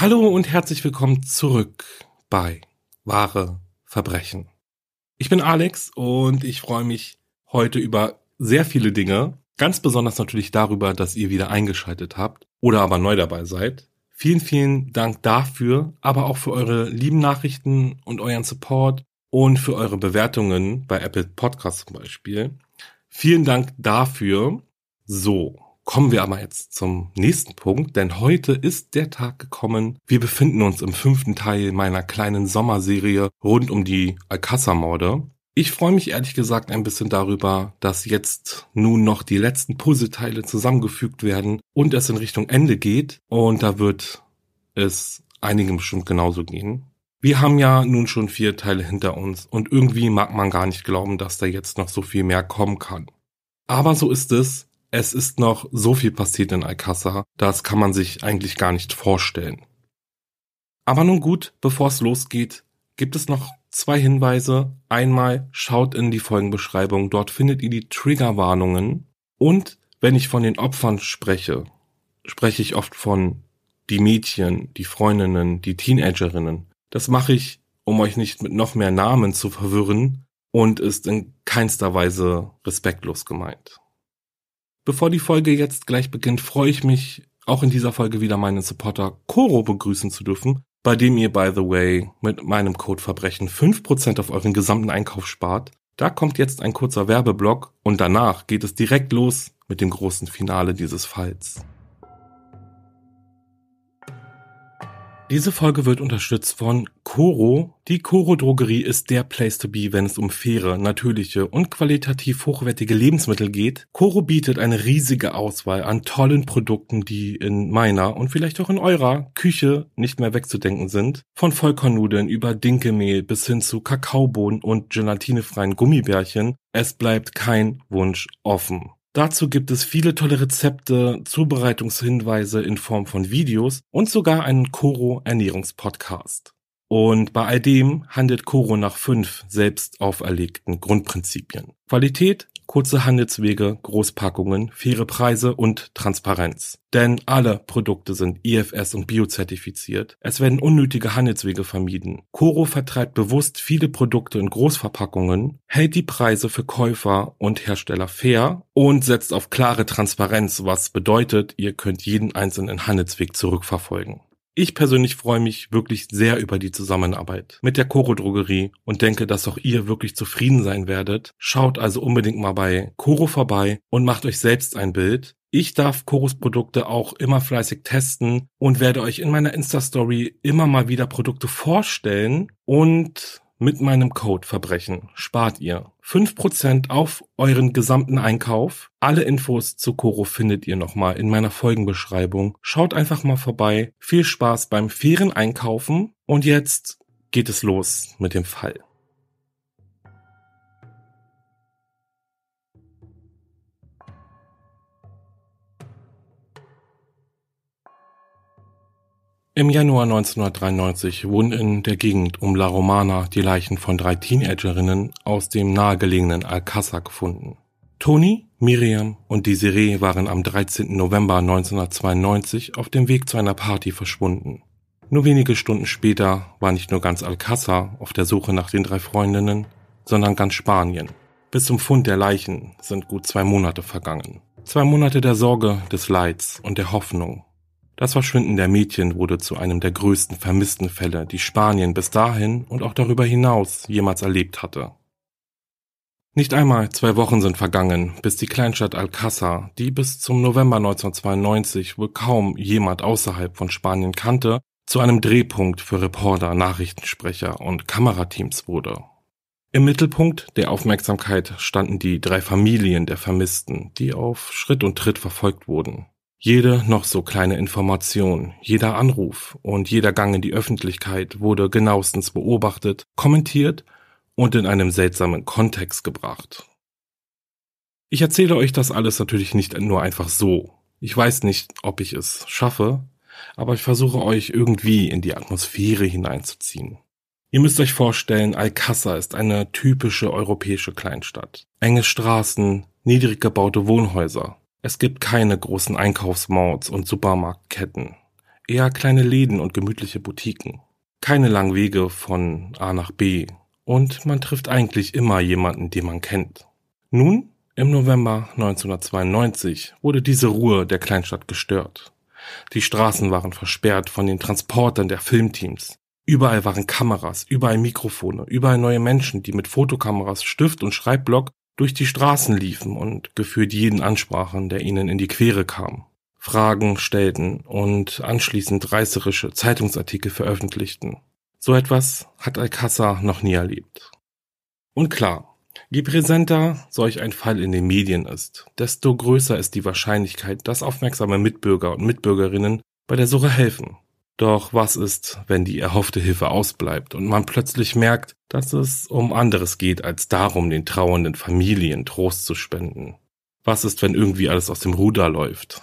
Hallo und herzlich willkommen zurück bei Wahre Verbrechen. Ich bin Alex und ich freue mich heute über sehr viele Dinge. Ganz besonders natürlich darüber, dass ihr wieder eingeschaltet habt oder aber neu dabei seid. Vielen, vielen Dank dafür, aber auch für eure lieben Nachrichten und euren Support und für eure Bewertungen bei Apple Podcasts zum Beispiel. Vielen Dank dafür. So, Kommen wir aber jetzt zum nächsten Punkt, denn heute ist der Tag gekommen. Wir befinden uns im fünften Teil meiner kleinen Sommerserie rund um die Alcázar-Morde. Ich freue mich ehrlich gesagt ein bisschen darüber, dass jetzt nun noch die letzten Puzzleteile zusammengefügt werden und es in Richtung Ende geht. Und da wird es einigen bestimmt genauso gehen. Wir haben ja nun schon vier Teile hinter uns und irgendwie mag man gar nicht glauben, dass da jetzt noch so viel mehr kommen kann. Aber so ist es es ist noch so viel passiert in Alcázar, das kann man sich eigentlich gar nicht vorstellen. Aber nun gut, bevor es losgeht, gibt es noch zwei Hinweise. Einmal schaut in die Folgenbeschreibung, dort findet ihr die Triggerwarnungen. Und wenn ich von den Opfern spreche, spreche ich oft von die Mädchen, die Freundinnen, die Teenagerinnen. Das mache ich, um euch nicht mit noch mehr Namen zu verwirren und ist in keinster Weise respektlos gemeint. Bevor die Folge jetzt gleich beginnt, freue ich mich, auch in dieser Folge wieder meinen Supporter Koro begrüßen zu dürfen, bei dem ihr, by the way, mit meinem Code Verbrechen 5% auf euren gesamten Einkauf spart. Da kommt jetzt ein kurzer Werbeblock und danach geht es direkt los mit dem großen Finale dieses Falls. Diese Folge wird unterstützt von Coro. Die Coro Drogerie ist der Place to be, wenn es um faire, natürliche und qualitativ hochwertige Lebensmittel geht. Coro bietet eine riesige Auswahl an tollen Produkten, die in meiner und vielleicht auch in eurer Küche nicht mehr wegzudenken sind. Von Vollkornnudeln über Dinkelmehl bis hin zu Kakaobohnen und gelatinefreien Gummibärchen. Es bleibt kein Wunsch offen. Dazu gibt es viele tolle Rezepte, Zubereitungshinweise in Form von Videos und sogar einen Koro Ernährungspodcast. Und bei all dem handelt Koro nach fünf selbst auferlegten Grundprinzipien. Qualität, kurze Handelswege, Großpackungen, faire Preise und Transparenz. Denn alle Produkte sind IFS und biozertifiziert. Es werden unnötige Handelswege vermieden. Coro vertreibt bewusst viele Produkte in Großverpackungen, hält die Preise für Käufer und Hersteller fair und setzt auf klare Transparenz, was bedeutet, ihr könnt jeden einzelnen Handelsweg zurückverfolgen. Ich persönlich freue mich wirklich sehr über die Zusammenarbeit mit der Coro Drogerie und denke, dass auch ihr wirklich zufrieden sein werdet. Schaut also unbedingt mal bei Coro vorbei und macht euch selbst ein Bild. Ich darf Coros Produkte auch immer fleißig testen und werde euch in meiner Insta-Story immer mal wieder Produkte vorstellen und mit meinem Code Verbrechen spart ihr 5% auf euren gesamten Einkauf. Alle Infos zu Koro findet ihr nochmal in meiner Folgenbeschreibung. Schaut einfach mal vorbei. Viel Spaß beim fairen Einkaufen. Und jetzt geht es los mit dem Fall. Im Januar 1993 wurden in der Gegend um La Romana die Leichen von drei Teenagerinnen aus dem nahegelegenen Alcázar gefunden. Toni, Miriam und Desiree waren am 13. November 1992 auf dem Weg zu einer Party verschwunden. Nur wenige Stunden später war nicht nur ganz Alcázar auf der Suche nach den drei Freundinnen, sondern ganz Spanien. Bis zum Fund der Leichen sind gut zwei Monate vergangen. Zwei Monate der Sorge, des Leids und der Hoffnung das Verschwinden der Mädchen wurde zu einem der größten vermissten Fälle, die Spanien bis dahin und auch darüber hinaus jemals erlebt hatte. Nicht einmal zwei Wochen sind vergangen, bis die Kleinstadt Alcázar, die bis zum November 1992 wohl kaum jemand außerhalb von Spanien kannte, zu einem Drehpunkt für Reporter, Nachrichtensprecher und Kamerateams wurde. Im Mittelpunkt der Aufmerksamkeit standen die drei Familien der Vermissten, die auf Schritt und Tritt verfolgt wurden. Jede noch so kleine Information, jeder Anruf und jeder Gang in die Öffentlichkeit wurde genauestens beobachtet, kommentiert und in einem seltsamen Kontext gebracht. Ich erzähle euch das alles natürlich nicht nur einfach so. Ich weiß nicht, ob ich es schaffe, aber ich versuche euch irgendwie in die Atmosphäre hineinzuziehen. Ihr müsst euch vorstellen, Alcázar ist eine typische europäische Kleinstadt. Enge Straßen, niedrig gebaute Wohnhäuser, es gibt keine großen Einkaufsmalls und Supermarktketten, eher kleine Läden und gemütliche Boutiquen. Keine langen Wege von A nach B und man trifft eigentlich immer jemanden, den man kennt. Nun, im November 1992 wurde diese Ruhe der Kleinstadt gestört. Die Straßen waren versperrt von den Transportern der Filmteams. Überall waren Kameras, überall Mikrofone, überall neue Menschen, die mit Fotokameras, Stift und Schreibblock durch die Straßen liefen und gefühlt jeden ansprachen, der ihnen in die Quere kam, Fragen stellten und anschließend reißerische Zeitungsartikel veröffentlichten. So etwas hat Alcázar noch nie erlebt. Und klar, je präsenter solch ein Fall in den Medien ist, desto größer ist die Wahrscheinlichkeit, dass aufmerksame Mitbürger und Mitbürgerinnen bei der Suche helfen. Doch was ist, wenn die erhoffte Hilfe ausbleibt und man plötzlich merkt, dass es um anderes geht, als darum, den trauernden Familien Trost zu spenden? Was ist, wenn irgendwie alles aus dem Ruder läuft?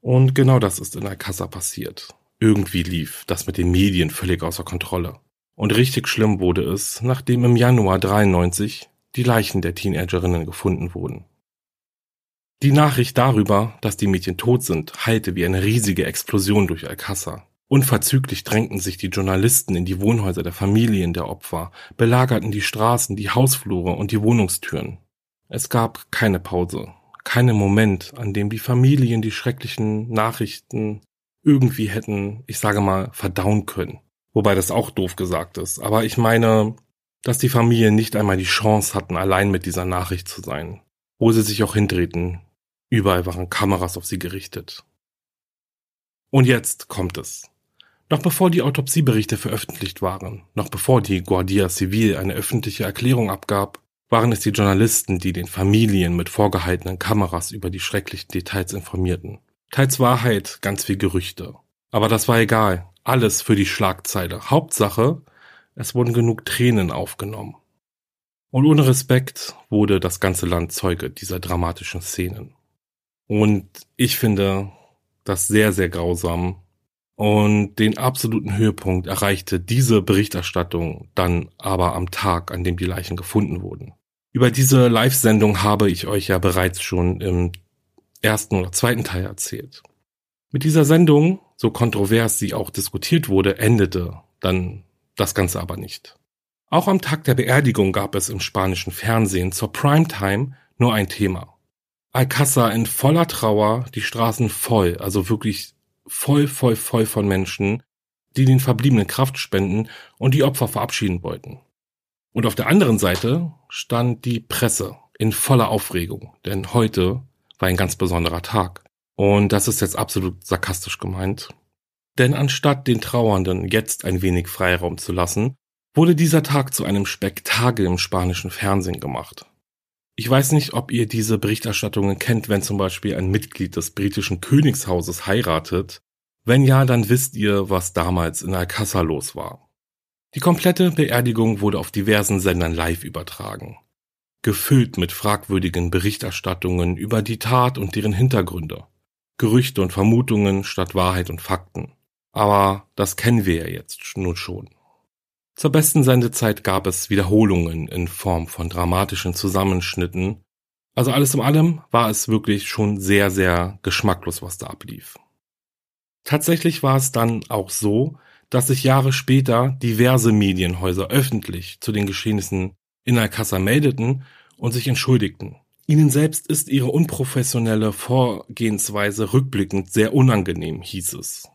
Und genau das ist in Alcázar passiert. Irgendwie lief das mit den Medien völlig außer Kontrolle. Und richtig schlimm wurde es, nachdem im Januar 93 die Leichen der Teenagerinnen gefunden wurden. Die Nachricht darüber, dass die Mädchen tot sind, heilte wie eine riesige Explosion durch Alcázar. Unverzüglich drängten sich die Journalisten in die Wohnhäuser der Familien der Opfer, belagerten die Straßen, die Hausflure und die Wohnungstüren. Es gab keine Pause, keinen Moment, an dem die Familien die schrecklichen Nachrichten irgendwie hätten, ich sage mal, verdauen können. Wobei das auch doof gesagt ist. Aber ich meine, dass die Familien nicht einmal die Chance hatten, allein mit dieser Nachricht zu sein. Wo sie sich auch hindrehten, überall waren Kameras auf sie gerichtet. Und jetzt kommt es. Noch bevor die Autopsieberichte veröffentlicht waren, noch bevor die Guardia Civil eine öffentliche Erklärung abgab, waren es die Journalisten, die den Familien mit vorgehaltenen Kameras über die schrecklichen Details informierten. Teils Wahrheit, ganz viel Gerüchte. Aber das war egal. Alles für die Schlagzeile. Hauptsache, es wurden genug Tränen aufgenommen. Und ohne Respekt wurde das ganze Land Zeuge dieser dramatischen Szenen. Und ich finde das sehr, sehr grausam und den absoluten Höhepunkt erreichte diese Berichterstattung dann aber am Tag, an dem die Leichen gefunden wurden. Über diese Live-Sendung habe ich euch ja bereits schon im ersten oder zweiten Teil erzählt. Mit dieser Sendung, so kontrovers sie auch diskutiert wurde, endete dann das Ganze aber nicht. Auch am Tag der Beerdigung gab es im spanischen Fernsehen zur Primetime nur ein Thema. Alcázar in voller Trauer, die Straßen voll, also wirklich voll, voll, voll von Menschen, die den Verbliebenen Kraft spenden und die Opfer verabschieden wollten. Und auf der anderen Seite stand die Presse in voller Aufregung, denn heute war ein ganz besonderer Tag. Und das ist jetzt absolut sarkastisch gemeint. Denn anstatt den Trauernden jetzt ein wenig Freiraum zu lassen, wurde dieser Tag zu einem Spektakel im spanischen Fernsehen gemacht. Ich weiß nicht, ob ihr diese Berichterstattungen kennt, wenn zum Beispiel ein Mitglied des britischen Königshauses heiratet. Wenn ja, dann wisst ihr, was damals in Alcázar los war. Die komplette Beerdigung wurde auf diversen Sendern live übertragen. Gefüllt mit fragwürdigen Berichterstattungen über die Tat und deren Hintergründe. Gerüchte und Vermutungen statt Wahrheit und Fakten. Aber das kennen wir ja jetzt nun schon. Zur besten Sendezeit gab es Wiederholungen in Form von dramatischen Zusammenschnitten. Also alles in allem war es wirklich schon sehr, sehr geschmacklos, was da ablief. Tatsächlich war es dann auch so, dass sich Jahre später diverse Medienhäuser öffentlich zu den Geschehnissen in Alcázar meldeten und sich entschuldigten. Ihnen selbst ist ihre unprofessionelle Vorgehensweise rückblickend sehr unangenehm, hieß es.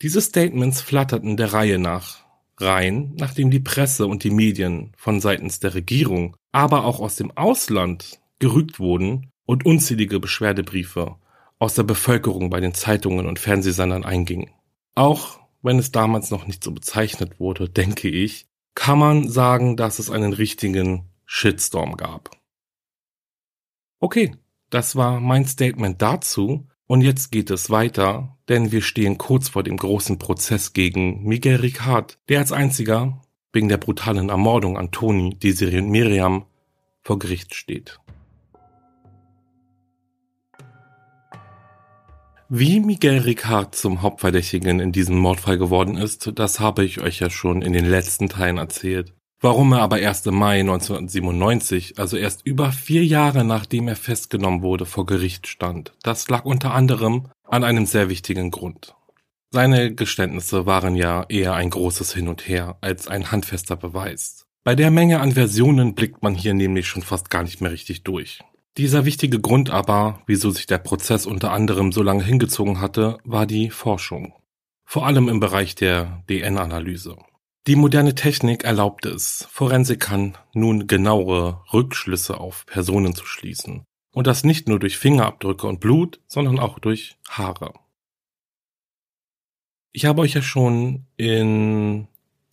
Diese Statements flatterten der Reihe nach rein, nachdem die Presse und die Medien von seitens der Regierung, aber auch aus dem Ausland gerügt wurden und unzählige Beschwerdebriefe aus der Bevölkerung bei den Zeitungen und Fernsehsendern eingingen. Auch wenn es damals noch nicht so bezeichnet wurde, denke ich, kann man sagen, dass es einen richtigen Shitstorm gab. Okay, das war mein Statement dazu und jetzt geht es weiter, denn wir stehen kurz vor dem großen Prozess gegen Miguel Ricard, der als einziger wegen der brutalen Ermordung an Toni, Desiree und Miriam vor Gericht steht. Wie Miguel Ricard zum Hauptverdächtigen in diesem Mordfall geworden ist, das habe ich euch ja schon in den letzten Teilen erzählt. Warum er aber erst im Mai 1997, also erst über vier Jahre nachdem er festgenommen wurde, vor Gericht stand, das lag unter anderem an einem sehr wichtigen Grund. Seine Geständnisse waren ja eher ein großes Hin und Her als ein handfester Beweis. Bei der Menge an Versionen blickt man hier nämlich schon fast gar nicht mehr richtig durch. Dieser wichtige Grund aber, wieso sich der Prozess unter anderem so lange hingezogen hatte, war die Forschung. Vor allem im Bereich der DNA-Analyse. Die moderne Technik erlaubte es, Forensikern nun genauere Rückschlüsse auf Personen zu schließen. Und das nicht nur durch Fingerabdrücke und Blut, sondern auch durch Haare. Ich habe euch ja schon in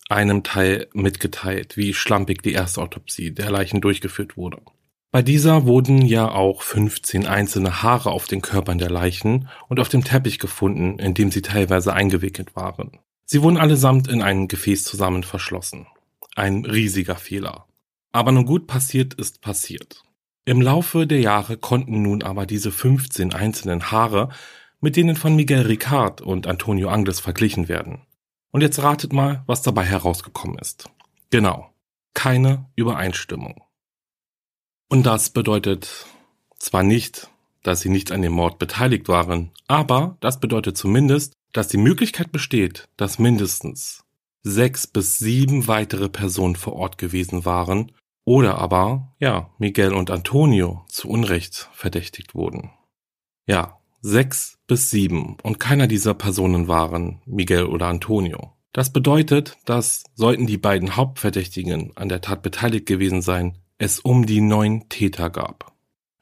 einem Teil mitgeteilt, wie schlampig die erste Autopsie der Leichen durchgeführt wurde. Bei dieser wurden ja auch 15 einzelne Haare auf den Körpern der Leichen und auf dem Teppich gefunden, in dem sie teilweise eingewickelt waren. Sie wurden allesamt in ein Gefäß zusammen verschlossen. Ein riesiger Fehler. Aber nun gut passiert ist passiert. Im Laufe der Jahre konnten nun aber diese 15 einzelnen Haare mit denen von Miguel Ricard und Antonio Angles verglichen werden. Und jetzt ratet mal, was dabei herausgekommen ist. Genau. Keine Übereinstimmung. Und das bedeutet zwar nicht, dass sie nicht an dem Mord beteiligt waren, aber das bedeutet zumindest, dass die Möglichkeit besteht, dass mindestens sechs bis sieben weitere Personen vor Ort gewesen waren oder aber, ja, Miguel und Antonio zu Unrecht verdächtigt wurden. Ja, sechs bis sieben und keiner dieser Personen waren Miguel oder Antonio. Das bedeutet, dass sollten die beiden Hauptverdächtigen an der Tat beteiligt gewesen sein, es um die neun Täter gab.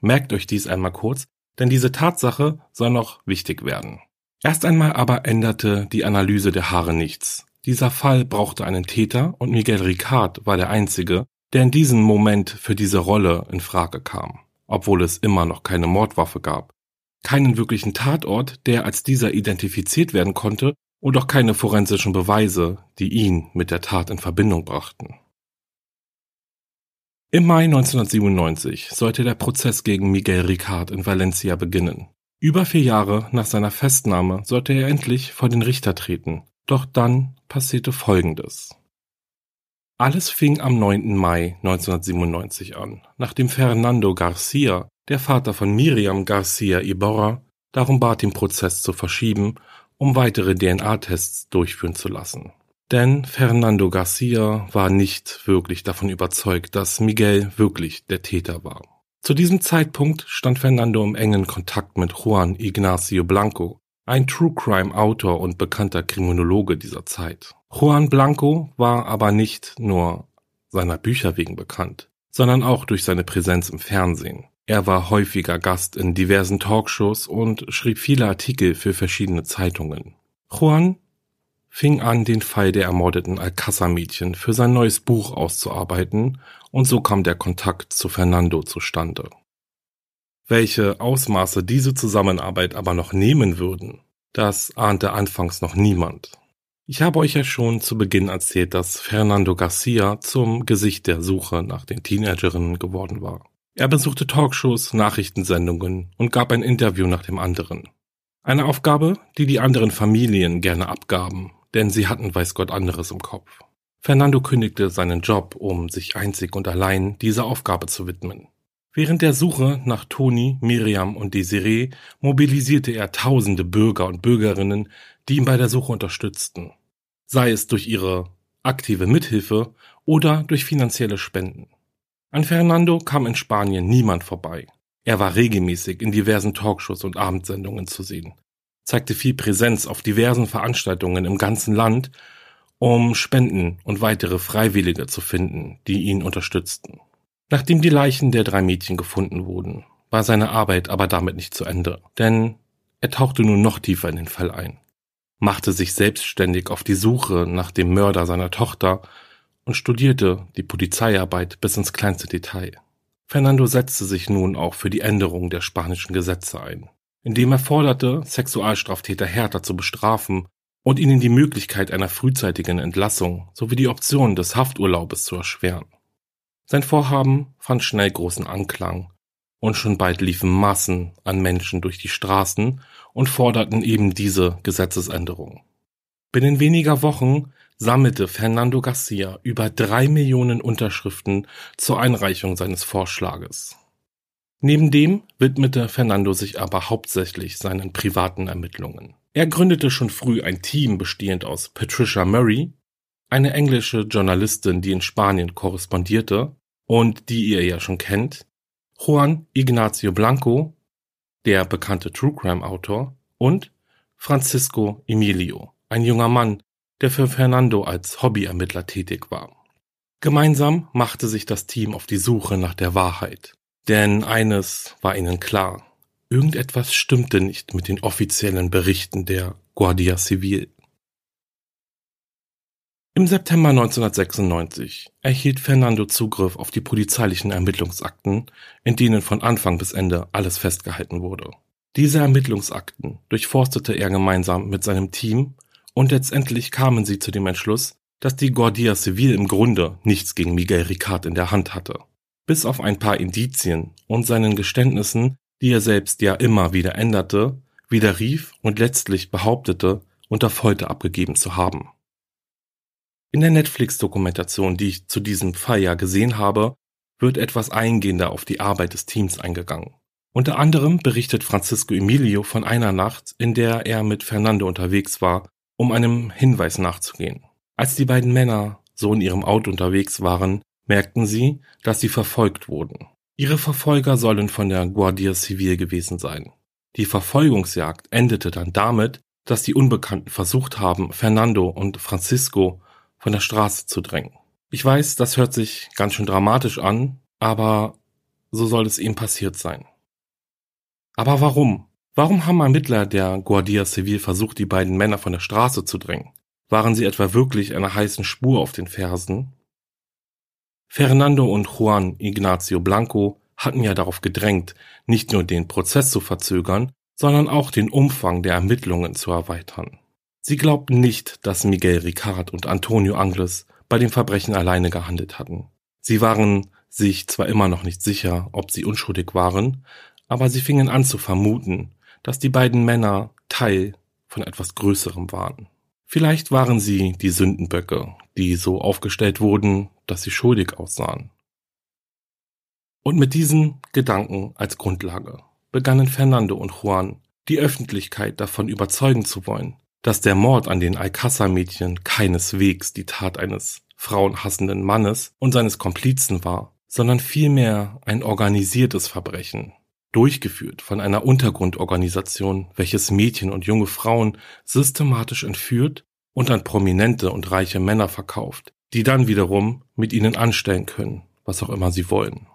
Merkt euch dies einmal kurz, denn diese Tatsache soll noch wichtig werden. Erst einmal aber änderte die Analyse der Haare nichts. Dieser Fall brauchte einen Täter und Miguel Ricard war der einzige, der in diesem Moment für diese Rolle in Frage kam, obwohl es immer noch keine Mordwaffe gab, keinen wirklichen Tatort, der als dieser identifiziert werden konnte und auch keine forensischen Beweise, die ihn mit der Tat in Verbindung brachten. Im Mai 1997 sollte der Prozess gegen Miguel Ricard in Valencia beginnen. Über vier Jahre nach seiner Festnahme sollte er endlich vor den Richter treten. Doch dann passierte Folgendes. Alles fing am 9. Mai 1997 an, nachdem Fernando Garcia, der Vater von Miriam Garcia Iborra, darum bat, den Prozess zu verschieben, um weitere DNA-Tests durchführen zu lassen. Denn Fernando Garcia war nicht wirklich davon überzeugt, dass Miguel wirklich der Täter war. Zu diesem Zeitpunkt stand Fernando im engen Kontakt mit Juan Ignacio Blanco, ein True Crime Autor und bekannter Kriminologe dieser Zeit. Juan Blanco war aber nicht nur seiner Bücher wegen bekannt, sondern auch durch seine Präsenz im Fernsehen. Er war häufiger Gast in diversen Talkshows und schrieb viele Artikel für verschiedene Zeitungen. Juan fing an, den Fall der ermordeten Alcázar-Mädchen für sein neues Buch auszuarbeiten und so kam der Kontakt zu Fernando zustande. Welche Ausmaße diese Zusammenarbeit aber noch nehmen würden, das ahnte anfangs noch niemand. Ich habe euch ja schon zu Beginn erzählt, dass Fernando Garcia zum Gesicht der Suche nach den Teenagerinnen geworden war. Er besuchte Talkshows, Nachrichtensendungen und gab ein Interview nach dem anderen. Eine Aufgabe, die die anderen Familien gerne abgaben, denn sie hatten weiß Gott anderes im Kopf. Fernando kündigte seinen Job, um sich einzig und allein dieser Aufgabe zu widmen. Während der Suche nach Toni, Miriam und Desiree mobilisierte er tausende Bürger und Bürgerinnen, die ihn bei der Suche unterstützten, sei es durch ihre aktive Mithilfe oder durch finanzielle Spenden. An Fernando kam in Spanien niemand vorbei. Er war regelmäßig in diversen Talkshows und Abendsendungen zu sehen, zeigte viel Präsenz auf diversen Veranstaltungen im ganzen Land, um Spenden und weitere Freiwillige zu finden, die ihn unterstützten. Nachdem die Leichen der drei Mädchen gefunden wurden, war seine Arbeit aber damit nicht zu Ende, denn er tauchte nun noch tiefer in den Fall ein, machte sich selbstständig auf die Suche nach dem Mörder seiner Tochter und studierte die Polizeiarbeit bis ins kleinste Detail. Fernando setzte sich nun auch für die Änderung der spanischen Gesetze ein, indem er forderte, Sexualstraftäter härter zu bestrafen und ihnen die Möglichkeit einer frühzeitigen Entlassung sowie die Option des Hafturlaubes zu erschweren. Sein Vorhaben fand schnell großen Anklang und schon bald liefen Massen an Menschen durch die Straßen und forderten eben diese Gesetzesänderung. Binnen weniger Wochen sammelte Fernando Garcia über drei Millionen Unterschriften zur Einreichung seines Vorschlages. Neben dem widmete Fernando sich aber hauptsächlich seinen privaten Ermittlungen. Er gründete schon früh ein Team bestehend aus Patricia Murray, eine englische Journalistin, die in Spanien korrespondierte und die ihr ja schon kennt, Juan Ignacio Blanco, der bekannte True Crime Autor, und Francisco Emilio, ein junger Mann, der für Fernando als Hobbyermittler tätig war. Gemeinsam machte sich das Team auf die Suche nach der Wahrheit. Denn eines war ihnen klar. Irgendetwas stimmte nicht mit den offiziellen Berichten der Guardia Civil. Im September 1996 erhielt Fernando Zugriff auf die polizeilichen Ermittlungsakten, in denen von Anfang bis Ende alles festgehalten wurde. Diese Ermittlungsakten durchforstete er gemeinsam mit seinem Team und letztendlich kamen sie zu dem Entschluss, dass die Guardia Civil im Grunde nichts gegen Miguel Ricard in der Hand hatte. Bis auf ein paar Indizien und seinen Geständnissen, die er selbst ja immer wieder änderte, widerrief und letztlich behauptete, unter Folter abgegeben zu haben. In der Netflix-Dokumentation, die ich zu diesem ja gesehen habe, wird etwas eingehender auf die Arbeit des Teams eingegangen. Unter anderem berichtet Francisco Emilio von einer Nacht, in der er mit Fernando unterwegs war um einem Hinweis nachzugehen. Als die beiden Männer so in ihrem Auto unterwegs waren, merkten sie, dass sie verfolgt wurden. Ihre Verfolger sollen von der Guardia Civil gewesen sein. Die Verfolgungsjagd endete dann damit, dass die Unbekannten versucht haben, Fernando und Francisco von der Straße zu drängen. Ich weiß, das hört sich ganz schön dramatisch an, aber so soll es eben passiert sein. Aber warum? Warum haben Ermittler der Guardia Civil versucht, die beiden Männer von der Straße zu drängen? Waren sie etwa wirklich einer heißen Spur auf den Fersen? Fernando und Juan Ignacio Blanco hatten ja darauf gedrängt, nicht nur den Prozess zu verzögern, sondern auch den Umfang der Ermittlungen zu erweitern. Sie glaubten nicht, dass Miguel Ricard und Antonio Angles bei dem Verbrechen alleine gehandelt hatten. Sie waren sich zwar immer noch nicht sicher, ob sie unschuldig waren, aber sie fingen an zu vermuten, dass die beiden Männer Teil von etwas Größerem waren. Vielleicht waren sie die Sündenböcke, die so aufgestellt wurden, dass sie schuldig aussahen. Und mit diesen Gedanken als Grundlage begannen Fernando und Juan, die Öffentlichkeit davon überzeugen zu wollen, dass der Mord an den Alcázar-Mädchen keineswegs die Tat eines frauenhassenden Mannes und seines Komplizen war, sondern vielmehr ein organisiertes Verbrechen, durchgeführt von einer Untergrundorganisation, welches Mädchen und junge Frauen systematisch entführt und an prominente und reiche Männer verkauft, die dann wiederum mit ihnen anstellen können, was auch immer sie wollen.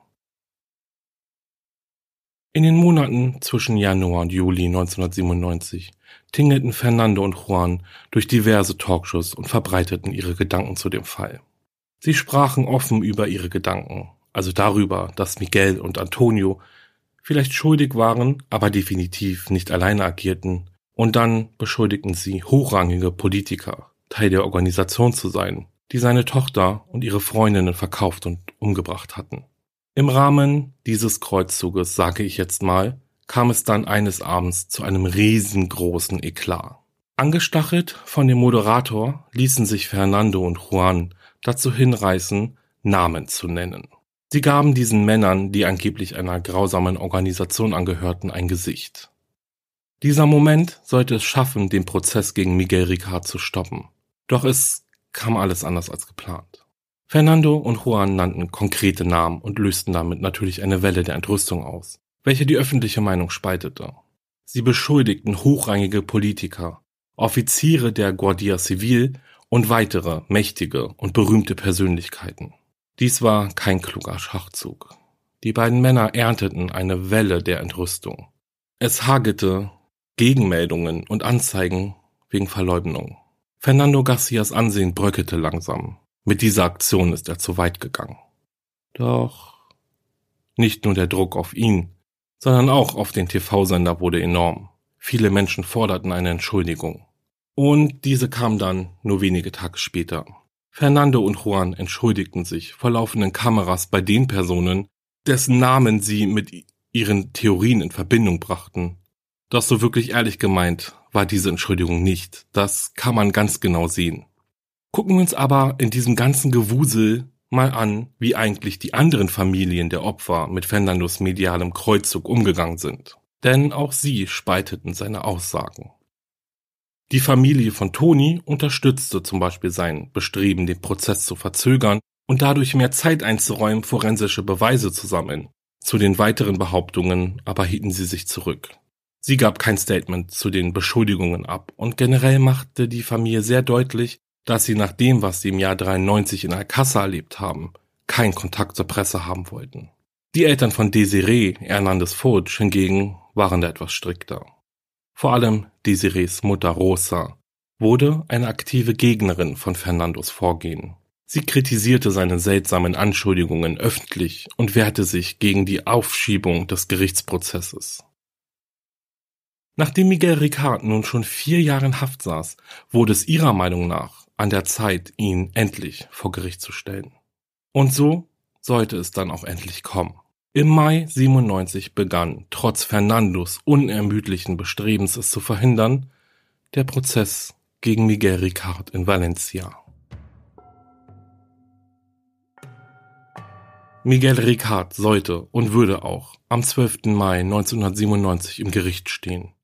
In den Monaten zwischen Januar und Juli 1997 tingelten Fernando und Juan durch diverse Talkshows und verbreiteten ihre Gedanken zu dem Fall. Sie sprachen offen über ihre Gedanken, also darüber, dass Miguel und Antonio vielleicht schuldig waren, aber definitiv nicht alleine agierten, und dann beschuldigten sie hochrangige Politiker, Teil der Organisation zu sein, die seine Tochter und ihre Freundinnen verkauft und umgebracht hatten. Im Rahmen dieses Kreuzzuges, sage ich jetzt mal, kam es dann eines Abends zu einem riesengroßen Eklat. Angestachelt von dem Moderator ließen sich Fernando und Juan dazu hinreißen, Namen zu nennen. Sie gaben diesen Männern, die angeblich einer grausamen Organisation angehörten, ein Gesicht. Dieser Moment sollte es schaffen, den Prozess gegen Miguel Ricard zu stoppen. Doch es kam alles anders als geplant. Fernando und Juan nannten konkrete Namen und lösten damit natürlich eine Welle der Entrüstung aus, welche die öffentliche Meinung spaltete. Sie beschuldigten hochrangige Politiker, Offiziere der Guardia Civil und weitere mächtige und berühmte Persönlichkeiten. Dies war kein kluger Schachzug. Die beiden Männer ernteten eine Welle der Entrüstung. Es hagelte Gegenmeldungen und Anzeigen wegen Verleugnung. Fernando Garcias Ansehen bröckelte langsam. Mit dieser Aktion ist er zu weit gegangen. Doch nicht nur der Druck auf ihn, sondern auch auf den TV-Sender wurde enorm. Viele Menschen forderten eine Entschuldigung. Und diese kam dann nur wenige Tage später. Fernando und Juan entschuldigten sich vor laufenden Kameras bei den Personen, dessen Namen sie mit ihren Theorien in Verbindung brachten. Doch so wirklich ehrlich gemeint war diese Entschuldigung nicht. Das kann man ganz genau sehen. Gucken wir uns aber in diesem ganzen Gewusel mal an, wie eigentlich die anderen Familien der Opfer mit Fernandos medialem Kreuzzug umgegangen sind denn auch sie spalteten seine Aussagen. Die Familie von Toni unterstützte zum Beispiel sein Bestreben, den Prozess zu verzögern und dadurch mehr Zeit einzuräumen, forensische Beweise zu sammeln. Zu den weiteren Behauptungen aber hielten sie sich zurück. Sie gab kein Statement zu den Beschuldigungen ab und generell machte die Familie sehr deutlich, dass sie nach dem, was sie im Jahr 93 in Alcázar erlebt haben, keinen Kontakt zur Presse haben wollten. Die Eltern von Desiree Hernandez Fudge hingegen waren da etwas strikter. Vor allem Desirees Mutter Rosa wurde eine aktive Gegnerin von Fernandos Vorgehen. Sie kritisierte seine seltsamen Anschuldigungen öffentlich und wehrte sich gegen die Aufschiebung des Gerichtsprozesses. Nachdem Miguel Ricard nun schon vier Jahre in Haft saß, wurde es ihrer Meinung nach an der Zeit, ihn endlich vor Gericht zu stellen. Und so sollte es dann auch endlich kommen. Im Mai 97 begann, trotz Fernandos unermüdlichen Bestrebens es zu verhindern, der Prozess gegen Miguel Ricard in Valencia. Miguel Ricard sollte und würde auch am 12. Mai 1997 im Gericht stehen.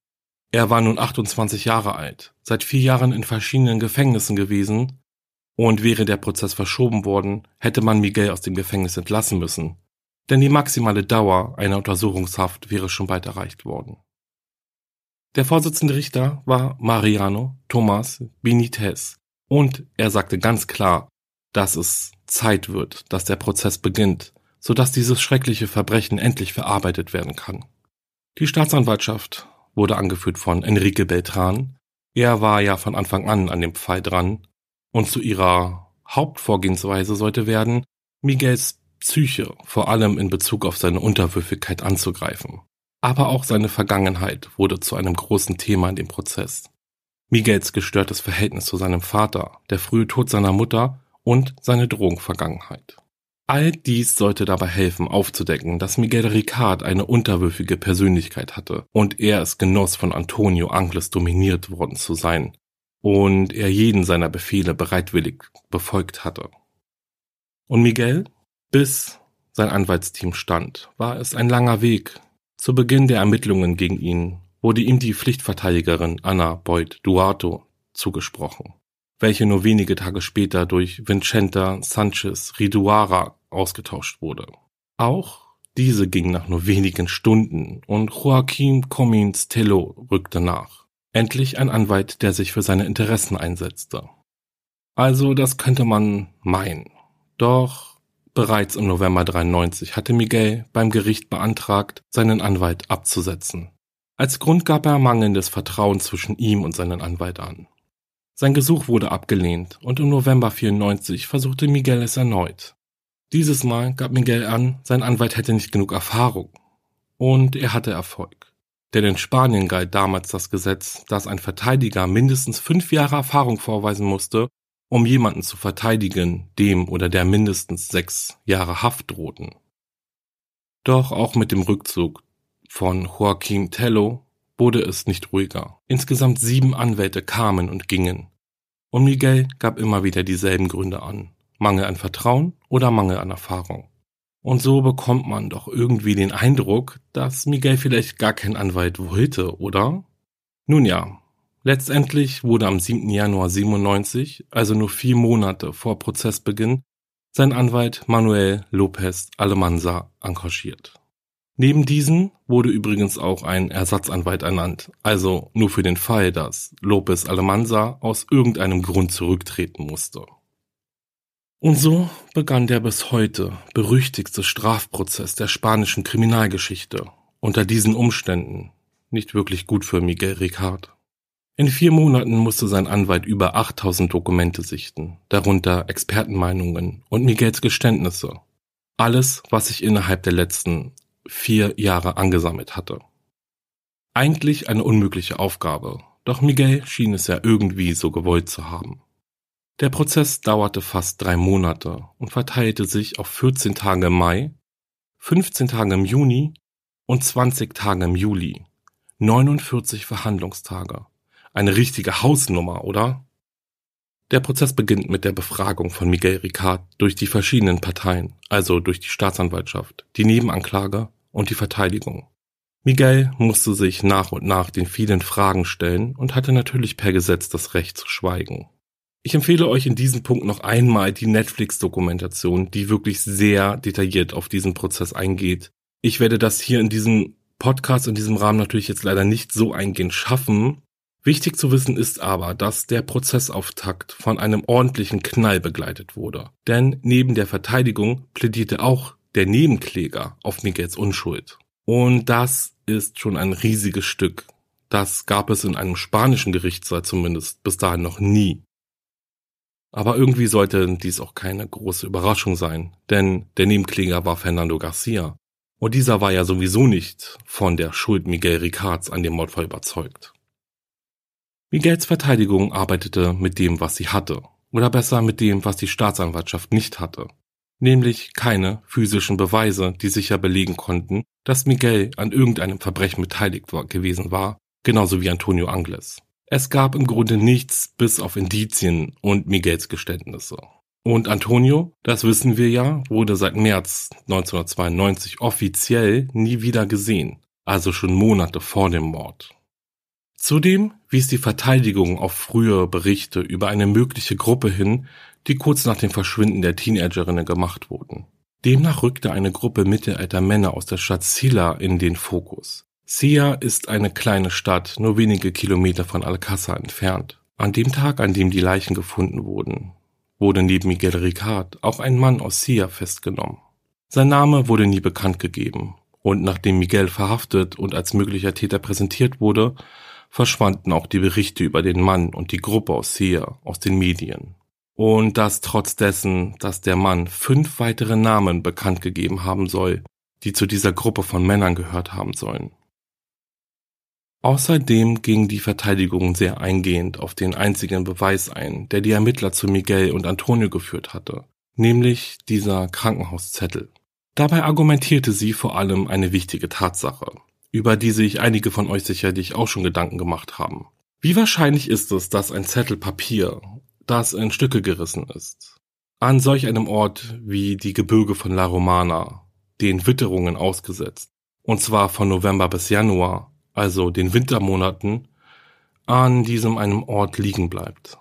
Er war nun 28 Jahre alt, seit vier Jahren in verschiedenen Gefängnissen gewesen, und wäre der Prozess verschoben worden, hätte man Miguel aus dem Gefängnis entlassen müssen, denn die maximale Dauer einer Untersuchungshaft wäre schon bald erreicht worden. Der Vorsitzende Richter war Mariano Tomás Benitez und er sagte ganz klar, dass es Zeit wird, dass der Prozess beginnt, so dass dieses schreckliche Verbrechen endlich verarbeitet werden kann. Die Staatsanwaltschaft wurde angeführt von Enrique Beltran. Er war ja von Anfang an an dem Fall dran und zu ihrer Hauptvorgehensweise sollte werden, Miguels Psyche, vor allem in Bezug auf seine Unterwürfigkeit anzugreifen. Aber auch seine Vergangenheit wurde zu einem großen Thema in dem Prozess. Miguels gestörtes Verhältnis zu seinem Vater, der frühe Tod seiner Mutter und seine Drogenvergangenheit. All dies sollte dabei helfen, aufzudecken, dass Miguel Ricard eine unterwürfige Persönlichkeit hatte und er es genoss, von Antonio Angles dominiert worden zu sein und er jeden seiner Befehle bereitwillig befolgt hatte. Und Miguel bis sein Anwaltsteam stand, war es ein langer Weg. Zu Beginn der Ermittlungen gegen ihn wurde ihm die Pflichtverteidigerin Anna Boyd Duarto zugesprochen, welche nur wenige Tage später durch Vincenta Sanchez Riduara ausgetauscht wurde. Auch diese ging nach nur wenigen Stunden und Joaquim Comins Tello rückte nach. Endlich ein Anwalt, der sich für seine Interessen einsetzte. Also das könnte man meinen. Doch Bereits im November 93 hatte Miguel beim Gericht beantragt, seinen Anwalt abzusetzen. Als Grund gab er mangelndes Vertrauen zwischen ihm und seinen Anwalt an. Sein Gesuch wurde abgelehnt und im November 94 versuchte Miguel es erneut. Dieses Mal gab Miguel an, sein Anwalt hätte nicht genug Erfahrung. Und er hatte Erfolg. Denn in Spanien galt damals das Gesetz, dass ein Verteidiger mindestens fünf Jahre Erfahrung vorweisen musste, um jemanden zu verteidigen, dem oder der mindestens sechs Jahre Haft drohten. Doch auch mit dem Rückzug von Joaquin Tello wurde es nicht ruhiger. Insgesamt sieben Anwälte kamen und gingen. Und Miguel gab immer wieder dieselben Gründe an. Mangel an Vertrauen oder Mangel an Erfahrung. Und so bekommt man doch irgendwie den Eindruck, dass Miguel vielleicht gar kein Anwalt wollte, oder? Nun ja, letztendlich wurde am 7. Januar 97, also nur vier Monate vor Prozessbeginn, sein Anwalt Manuel Lopez Alemanza engagiert. Neben diesen wurde übrigens auch ein Ersatzanwalt ernannt, also nur für den Fall, dass Lopez Alemanza aus irgendeinem Grund zurücktreten musste. Und so begann der bis heute berüchtigste Strafprozess der spanischen Kriminalgeschichte. Unter diesen Umständen nicht wirklich gut für Miguel Ricard. In vier Monaten musste sein Anwalt über 8000 Dokumente sichten, darunter Expertenmeinungen und Miguels Geständnisse. Alles, was sich innerhalb der letzten vier Jahre angesammelt hatte. Eigentlich eine unmögliche Aufgabe, doch Miguel schien es ja irgendwie so gewollt zu haben. Der Prozess dauerte fast drei Monate und verteilte sich auf 14 Tage im Mai, 15 Tage im Juni und 20 Tage im Juli. 49 Verhandlungstage. Eine richtige Hausnummer, oder? Der Prozess beginnt mit der Befragung von Miguel Ricard durch die verschiedenen Parteien, also durch die Staatsanwaltschaft, die Nebenanklage und die Verteidigung. Miguel musste sich nach und nach den vielen Fragen stellen und hatte natürlich per Gesetz das Recht zu schweigen. Ich empfehle euch in diesem Punkt noch einmal die Netflix-Dokumentation, die wirklich sehr detailliert auf diesen Prozess eingeht. Ich werde das hier in diesem Podcast in diesem Rahmen natürlich jetzt leider nicht so eingehend schaffen. Wichtig zu wissen ist aber, dass der Prozessauftakt von einem ordentlichen Knall begleitet wurde. Denn neben der Verteidigung plädierte auch der Nebenkläger auf Miguels Unschuld. Und das ist schon ein riesiges Stück. Das gab es in einem spanischen Gerichtssaal zumindest bis dahin noch nie. Aber irgendwie sollte dies auch keine große Überraschung sein, denn der Nebenkläger war Fernando Garcia. Und dieser war ja sowieso nicht von der Schuld Miguel Ricards an dem Mordfall überzeugt. Miguels Verteidigung arbeitete mit dem, was sie hatte, oder besser mit dem, was die Staatsanwaltschaft nicht hatte, nämlich keine physischen Beweise, die sicher belegen konnten, dass Miguel an irgendeinem Verbrechen beteiligt war, gewesen war, genauso wie Antonio Angles. Es gab im Grunde nichts bis auf Indizien und Miguels Geständnisse. Und Antonio, das wissen wir ja, wurde seit März 1992 offiziell nie wieder gesehen, also schon Monate vor dem Mord. Zudem wies die Verteidigung auf frühere Berichte über eine mögliche Gruppe hin, die kurz nach dem Verschwinden der Teenagerinnen gemacht wurden. Demnach rückte eine Gruppe mittelalter Männer aus der Stadt Silla in den Fokus. Sia ist eine kleine Stadt, nur wenige Kilometer von Alcázar entfernt. An dem Tag, an dem die Leichen gefunden wurden, wurde neben Miguel Ricard auch ein Mann aus Sia festgenommen. Sein Name wurde nie bekannt gegeben, und nachdem Miguel verhaftet und als möglicher Täter präsentiert wurde, verschwanden auch die Berichte über den Mann und die Gruppe aus Sia aus den Medien. Und das trotz dessen, dass der Mann fünf weitere Namen bekannt gegeben haben soll, die zu dieser Gruppe von Männern gehört haben sollen. Außerdem ging die Verteidigung sehr eingehend auf den einzigen Beweis ein, der die Ermittler zu Miguel und Antonio geführt hatte, nämlich dieser Krankenhauszettel. Dabei argumentierte sie vor allem eine wichtige Tatsache, über die sich einige von euch sicherlich auch schon Gedanken gemacht haben. Wie wahrscheinlich ist es, dass ein Zettel Papier, das in Stücke gerissen ist, an solch einem Ort wie die Gebirge von La Romana, den Witterungen ausgesetzt, und zwar von November bis Januar, also den Wintermonaten, an diesem einem Ort liegen bleibt.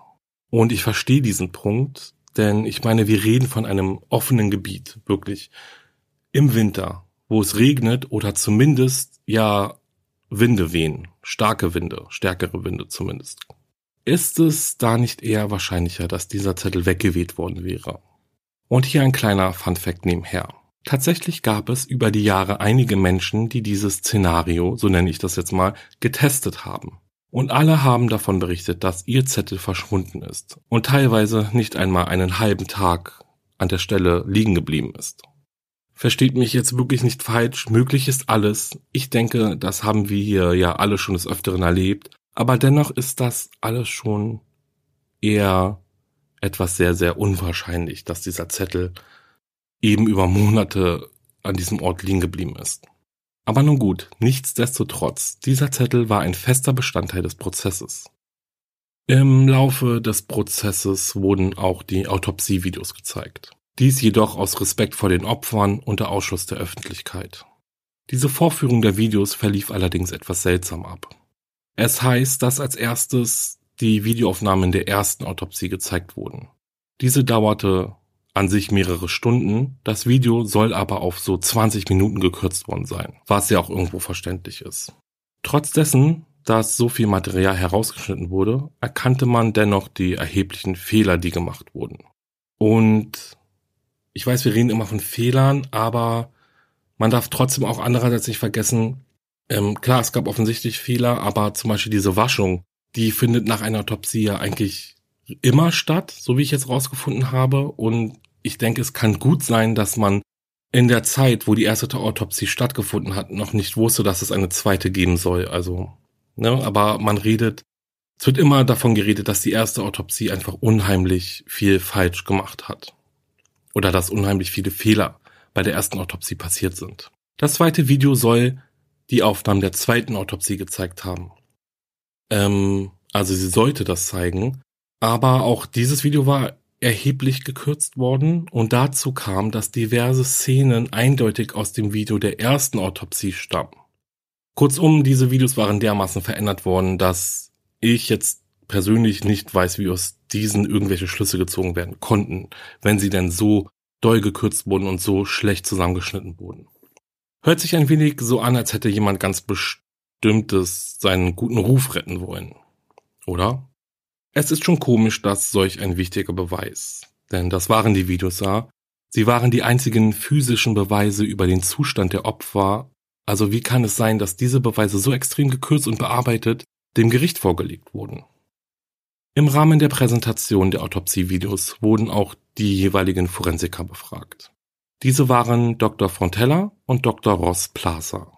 Und ich verstehe diesen Punkt, denn ich meine, wir reden von einem offenen Gebiet, wirklich im Winter, wo es regnet oder zumindest ja Winde wehen, starke Winde, stärkere Winde zumindest. Ist es da nicht eher wahrscheinlicher, dass dieser Zettel weggeweht worden wäre? Und hier ein kleiner Fun Fact nebenher. Tatsächlich gab es über die Jahre einige Menschen, die dieses Szenario, so nenne ich das jetzt mal, getestet haben. Und alle haben davon berichtet, dass ihr Zettel verschwunden ist und teilweise nicht einmal einen halben Tag an der Stelle liegen geblieben ist. Versteht mich jetzt wirklich nicht falsch, möglich ist alles. Ich denke, das haben wir hier ja alle schon des Öfteren erlebt. Aber dennoch ist das alles schon eher etwas sehr, sehr unwahrscheinlich, dass dieser Zettel eben über Monate an diesem Ort liegen geblieben ist. Aber nun gut, nichtsdestotrotz, dieser Zettel war ein fester Bestandteil des Prozesses. Im Laufe des Prozesses wurden auch die Autopsievideos gezeigt. Dies jedoch aus Respekt vor den Opfern unter Ausschuss der Öffentlichkeit. Diese Vorführung der Videos verlief allerdings etwas seltsam ab. Es heißt, dass als erstes die Videoaufnahmen der ersten Autopsie gezeigt wurden. Diese dauerte an sich mehrere Stunden. Das Video soll aber auf so 20 Minuten gekürzt worden sein, was ja auch irgendwo verständlich ist. Trotz dessen, dass so viel Material herausgeschnitten wurde, erkannte man dennoch die erheblichen Fehler, die gemacht wurden. Und ich weiß, wir reden immer von Fehlern, aber man darf trotzdem auch andererseits nicht vergessen, ähm, klar, es gab offensichtlich Fehler, aber zum Beispiel diese Waschung, die findet nach einer Autopsie ja eigentlich immer statt, so wie ich jetzt rausgefunden habe. Und ich denke, es kann gut sein, dass man in der Zeit, wo die erste Autopsie stattgefunden hat, noch nicht wusste, dass es eine zweite geben soll. Also, ne, aber man redet, es wird immer davon geredet, dass die erste Autopsie einfach unheimlich viel falsch gemacht hat. Oder dass unheimlich viele Fehler bei der ersten Autopsie passiert sind. Das zweite Video soll die Aufnahmen der zweiten Autopsie gezeigt haben. Ähm, also sie sollte das zeigen. Aber auch dieses Video war erheblich gekürzt worden und dazu kam, dass diverse Szenen eindeutig aus dem Video der ersten Autopsie stammen. Kurzum, diese Videos waren dermaßen verändert worden, dass ich jetzt persönlich nicht weiß, wie aus diesen irgendwelche Schlüsse gezogen werden konnten, wenn sie denn so doll gekürzt wurden und so schlecht zusammengeschnitten wurden. Hört sich ein wenig so an, als hätte jemand ganz bestimmtes seinen guten Ruf retten wollen. Oder? Es ist schon komisch, dass solch ein wichtiger Beweis, denn das waren die Videos ja, sie waren die einzigen physischen Beweise über den Zustand der Opfer, also wie kann es sein, dass diese Beweise so extrem gekürzt und bearbeitet dem Gericht vorgelegt wurden? Im Rahmen der Präsentation der Autopsievideos wurden auch die jeweiligen Forensiker befragt. Diese waren Dr. Frontella und Dr. Ross Plaza.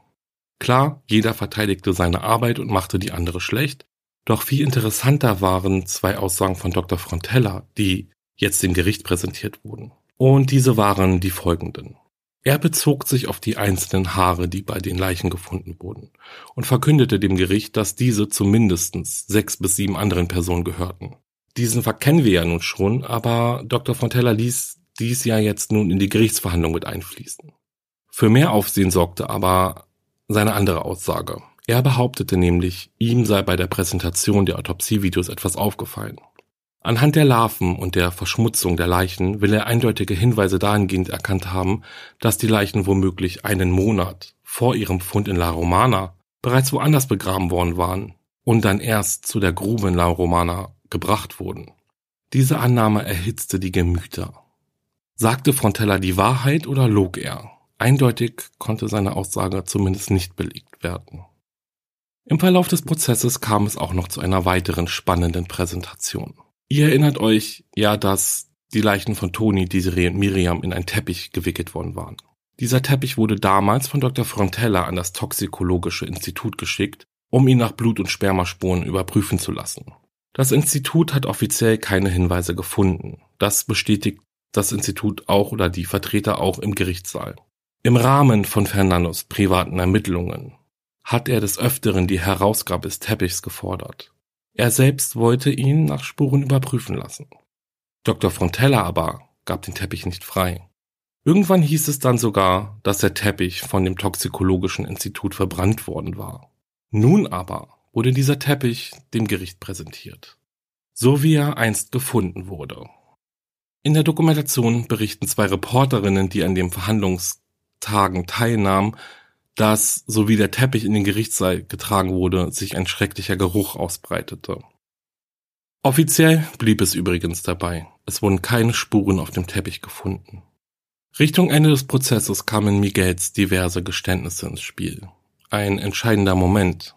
Klar, jeder verteidigte seine Arbeit und machte die andere schlecht, doch viel interessanter waren zwei Aussagen von Dr. Frontella, die jetzt dem Gericht präsentiert wurden. Und diese waren die folgenden. Er bezog sich auf die einzelnen Haare, die bei den Leichen gefunden wurden, und verkündete dem Gericht, dass diese zu mindestens sechs bis sieben anderen Personen gehörten. Diesen Fakt kennen wir ja nun schon, aber Dr. Fontella ließ dies ja jetzt nun in die Gerichtsverhandlung mit einfließen. Für mehr Aufsehen sorgte aber seine andere Aussage. Er behauptete nämlich, ihm sei bei der Präsentation der Autopsievideos etwas aufgefallen. Anhand der Larven und der Verschmutzung der Leichen will er eindeutige Hinweise dahingehend erkannt haben, dass die Leichen womöglich einen Monat vor ihrem Fund in La Romana bereits woanders begraben worden waren und dann erst zu der Grube in La Romana gebracht wurden. Diese Annahme erhitzte die Gemüter. Sagte Frontella die Wahrheit oder log er? Eindeutig konnte seine Aussage zumindest nicht belegt werden. Im Verlauf des Prozesses kam es auch noch zu einer weiteren spannenden Präsentation. Ihr erinnert euch ja, dass die Leichen von Toni, Desiree und Miriam in einen Teppich gewickelt worden waren. Dieser Teppich wurde damals von Dr. Frontella an das Toxikologische Institut geschickt, um ihn nach Blut- und Spermaspuren überprüfen zu lassen. Das Institut hat offiziell keine Hinweise gefunden. Das bestätigt das Institut auch oder die Vertreter auch im Gerichtssaal. Im Rahmen von Fernandos privaten Ermittlungen hat er des Öfteren die Herausgabe des Teppichs gefordert. Er selbst wollte ihn nach Spuren überprüfen lassen. Dr. Frontella aber gab den Teppich nicht frei. Irgendwann hieß es dann sogar, dass der Teppich von dem Toxikologischen Institut verbrannt worden war. Nun aber wurde dieser Teppich dem Gericht präsentiert. So wie er einst gefunden wurde. In der Dokumentation berichten zwei Reporterinnen, die an den Verhandlungstagen teilnahmen, dass, so wie der Teppich in den Gerichtssaal getragen wurde, sich ein schrecklicher Geruch ausbreitete. Offiziell blieb es übrigens dabei. Es wurden keine Spuren auf dem Teppich gefunden. Richtung Ende des Prozesses kamen Miguels diverse Geständnisse ins Spiel. Ein entscheidender Moment.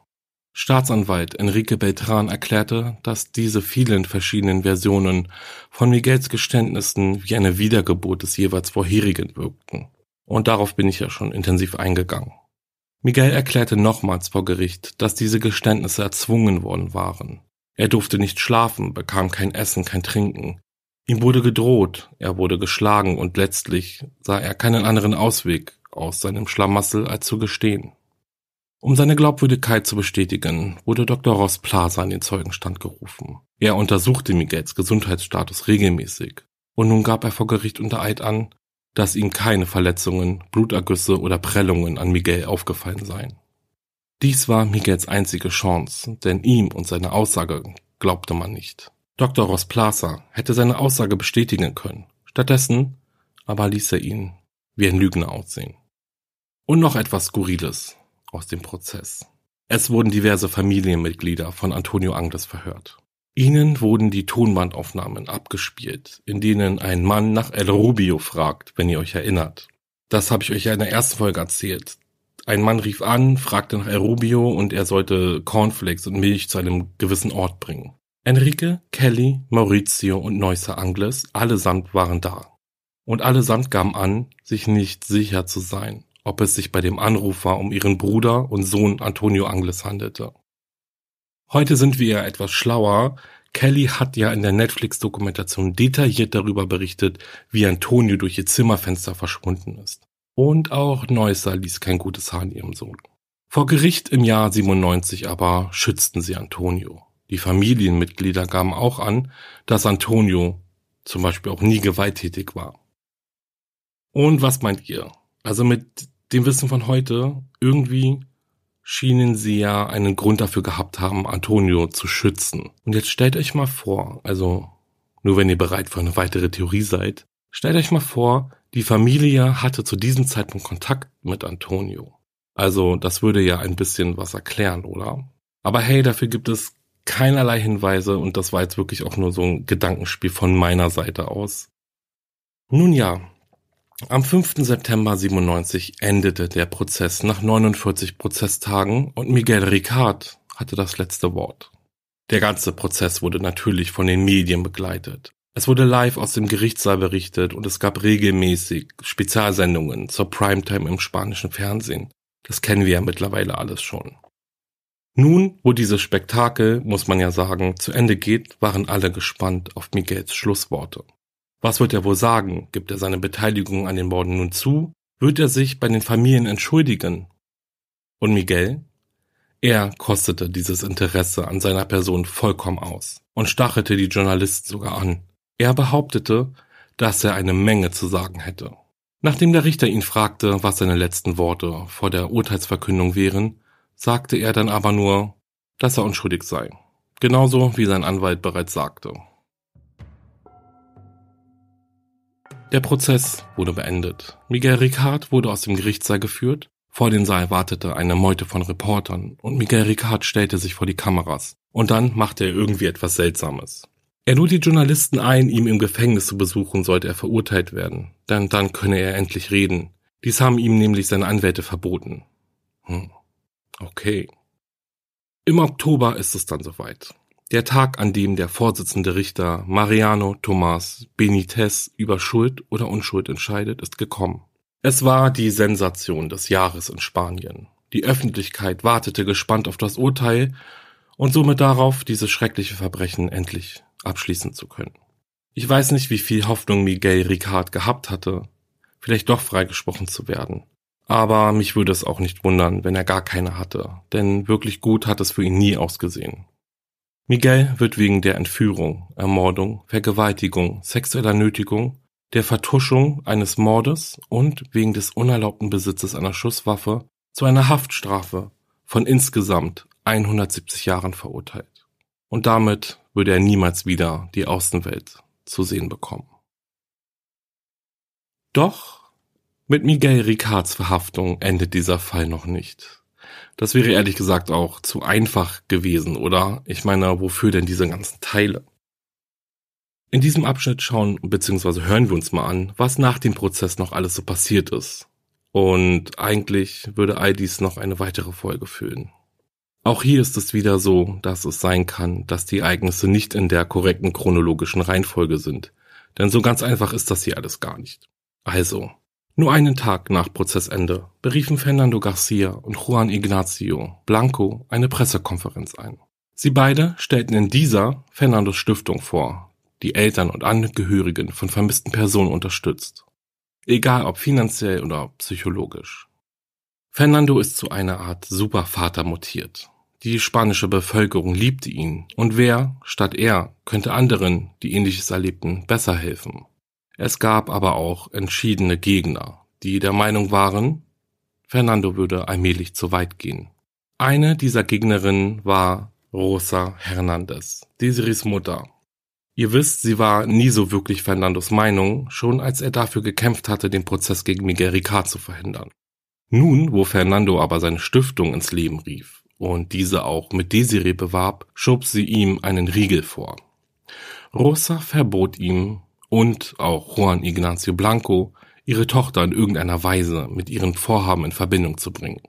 Staatsanwalt Enrique Beltran erklärte, dass diese vielen verschiedenen Versionen von Miguels Geständnissen wie eine Wiedergeburt des jeweils vorherigen wirkten. Und darauf bin ich ja schon intensiv eingegangen. Miguel erklärte nochmals vor Gericht, dass diese Geständnisse erzwungen worden waren. Er durfte nicht schlafen, bekam kein Essen, kein Trinken. Ihm wurde gedroht, er wurde geschlagen und letztlich sah er keinen anderen Ausweg aus seinem Schlamassel als zu gestehen. Um seine Glaubwürdigkeit zu bestätigen, wurde Dr. Ross Plaza in den Zeugenstand gerufen. Er untersuchte Miguels Gesundheitsstatus regelmäßig und nun gab er vor Gericht unter Eid an, dass ihm keine Verletzungen, Blutergüsse oder Prellungen an Miguel aufgefallen seien. Dies war Miguels einzige Chance, denn ihm und seine Aussage glaubte man nicht. Dr. Ross Plaza hätte seine Aussage bestätigen können. Stattdessen aber ließ er ihn wie ein Lügner aussehen. Und noch etwas Skurriles aus dem Prozess. Es wurden diverse Familienmitglieder von Antonio Angles verhört. Ihnen wurden die Tonbandaufnahmen abgespielt, in denen ein Mann nach El Rubio fragt, wenn ihr euch erinnert. Das habe ich euch ja in der ersten Folge erzählt. Ein Mann rief an, fragte nach El Rubio und er sollte Cornflakes und Milch zu einem gewissen Ort bringen. Enrique, Kelly, Maurizio und Neusser Angles allesamt waren da. Und allesamt gaben an, sich nicht sicher zu sein, ob es sich bei dem Anrufer um ihren Bruder und Sohn Antonio Angles handelte. Heute sind wir ja etwas schlauer. Kelly hat ja in der Netflix-Dokumentation detailliert darüber berichtet, wie Antonio durch ihr Zimmerfenster verschwunden ist. Und auch Neusser ließ kein gutes Haar in ihrem Sohn. Vor Gericht im Jahr 97 aber schützten sie Antonio. Die Familienmitglieder gaben auch an, dass Antonio zum Beispiel auch nie gewalttätig war. Und was meint ihr? Also mit dem Wissen von heute, irgendwie schienen sie ja einen Grund dafür gehabt haben, Antonio zu schützen. Und jetzt stellt euch mal vor, also nur wenn ihr bereit für eine weitere Theorie seid, stellt euch mal vor, die Familie hatte zu diesem Zeitpunkt Kontakt mit Antonio. Also das würde ja ein bisschen was erklären, oder? Aber hey, dafür gibt es keinerlei Hinweise und das war jetzt wirklich auch nur so ein Gedankenspiel von meiner Seite aus. Nun ja, am 5. September 97 endete der Prozess nach 49 Prozesstagen und Miguel Ricard hatte das letzte Wort. Der ganze Prozess wurde natürlich von den Medien begleitet. Es wurde live aus dem Gerichtssaal berichtet und es gab regelmäßig Spezialsendungen zur Primetime im spanischen Fernsehen. Das kennen wir ja mittlerweile alles schon. Nun, wo dieses Spektakel, muss man ja sagen, zu Ende geht, waren alle gespannt auf Miguels Schlussworte. Was wird er wohl sagen? Gibt er seine Beteiligung an den Morden nun zu? Wird er sich bei den Familien entschuldigen? Und Miguel? Er kostete dieses Interesse an seiner Person vollkommen aus und stachelte die Journalisten sogar an. Er behauptete, dass er eine Menge zu sagen hätte. Nachdem der Richter ihn fragte, was seine letzten Worte vor der Urteilsverkündung wären, sagte er dann aber nur, dass er unschuldig sei. Genauso wie sein Anwalt bereits sagte. Der Prozess wurde beendet. Miguel Ricard wurde aus dem Gerichtssaal geführt. Vor den Saal wartete eine Meute von Reportern und Miguel Ricard stellte sich vor die Kameras. Und dann machte er irgendwie etwas Seltsames. Er lud die Journalisten ein, ihm im Gefängnis zu besuchen, sollte er verurteilt werden. Denn dann könne er endlich reden. Dies haben ihm nämlich seine Anwälte verboten. Hm. Okay. Im Oktober ist es dann soweit. Der Tag, an dem der Vorsitzende Richter Mariano Tomás Benitez über Schuld oder Unschuld entscheidet, ist gekommen. Es war die Sensation des Jahres in Spanien. Die Öffentlichkeit wartete gespannt auf das Urteil und somit darauf, dieses schreckliche Verbrechen endlich abschließen zu können. Ich weiß nicht, wie viel Hoffnung Miguel Ricard gehabt hatte, vielleicht doch freigesprochen zu werden. Aber mich würde es auch nicht wundern, wenn er gar keine hatte, denn wirklich gut hat es für ihn nie ausgesehen. Miguel wird wegen der Entführung, Ermordung, Vergewaltigung, sexueller Nötigung, der Vertuschung eines Mordes und wegen des unerlaubten Besitzes einer Schusswaffe zu einer Haftstrafe von insgesamt 170 Jahren verurteilt. Und damit würde er niemals wieder die Außenwelt zu sehen bekommen. Doch mit Miguel Ricards Verhaftung endet dieser Fall noch nicht. Das wäre ehrlich gesagt auch zu einfach gewesen, oder? Ich meine, wofür denn diese ganzen Teile? In diesem Abschnitt schauen bzw. hören wir uns mal an, was nach dem Prozess noch alles so passiert ist. Und eigentlich würde all dies noch eine weitere Folge füllen. Auch hier ist es wieder so, dass es sein kann, dass die Ereignisse nicht in der korrekten chronologischen Reihenfolge sind. Denn so ganz einfach ist das hier alles gar nicht. Also, nur einen Tag nach Prozessende beriefen Fernando Garcia und Juan Ignacio Blanco eine Pressekonferenz ein. Sie beide stellten in dieser Fernandos Stiftung vor, die Eltern und Angehörigen von vermissten Personen unterstützt. Egal ob finanziell oder psychologisch. Fernando ist zu einer Art Supervater mutiert. Die spanische Bevölkerung liebte ihn, und wer, statt er, könnte anderen, die ähnliches erlebten, besser helfen? Es gab aber auch entschiedene Gegner, die der Meinung waren, Fernando würde allmählich zu weit gehen. Eine dieser Gegnerinnen war Rosa Hernandez, Desiris Mutter. Ihr wisst, sie war nie so wirklich Fernandos Meinung, schon als er dafür gekämpft hatte, den Prozess gegen Miguel Ricard zu verhindern. Nun, wo Fernando aber seine Stiftung ins Leben rief und diese auch mit Desiree bewarb, schob sie ihm einen Riegel vor. Rosa verbot ihm und auch Juan Ignacio Blanco, ihre Tochter in irgendeiner Weise mit ihren Vorhaben in Verbindung zu bringen.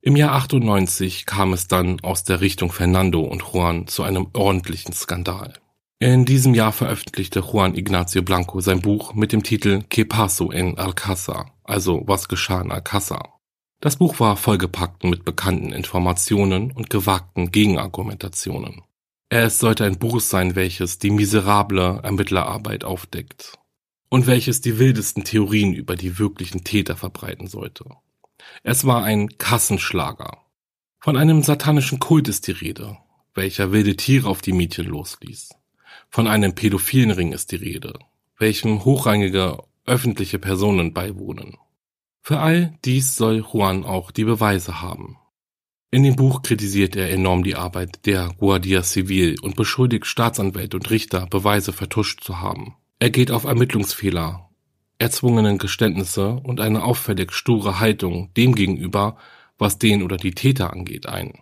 Im Jahr 98 kam es dann aus der Richtung Fernando und Juan zu einem ordentlichen Skandal. In diesem Jahr veröffentlichte Juan Ignacio Blanco sein Buch mit dem Titel Que paso en Alcázar, also Was geschah in Alcázar. Das Buch war vollgepackt mit bekannten Informationen und gewagten Gegenargumentationen. Es sollte ein Buch sein, welches die miserable Ermittlerarbeit aufdeckt und welches die wildesten Theorien über die wirklichen Täter verbreiten sollte. Es war ein Kassenschlager. Von einem satanischen Kult ist die Rede, welcher wilde Tiere auf die Mädchen losließ. Von einem pädophilen Ring ist die Rede, welchem hochrangige öffentliche Personen beiwohnen. Für all dies soll Juan auch die Beweise haben. In dem Buch kritisiert er enorm die Arbeit der Guardia Civil und beschuldigt Staatsanwälte und Richter, Beweise vertuscht zu haben. Er geht auf Ermittlungsfehler, erzwungenen Geständnisse und eine auffällig sture Haltung dem gegenüber, was den oder die Täter angeht, ein.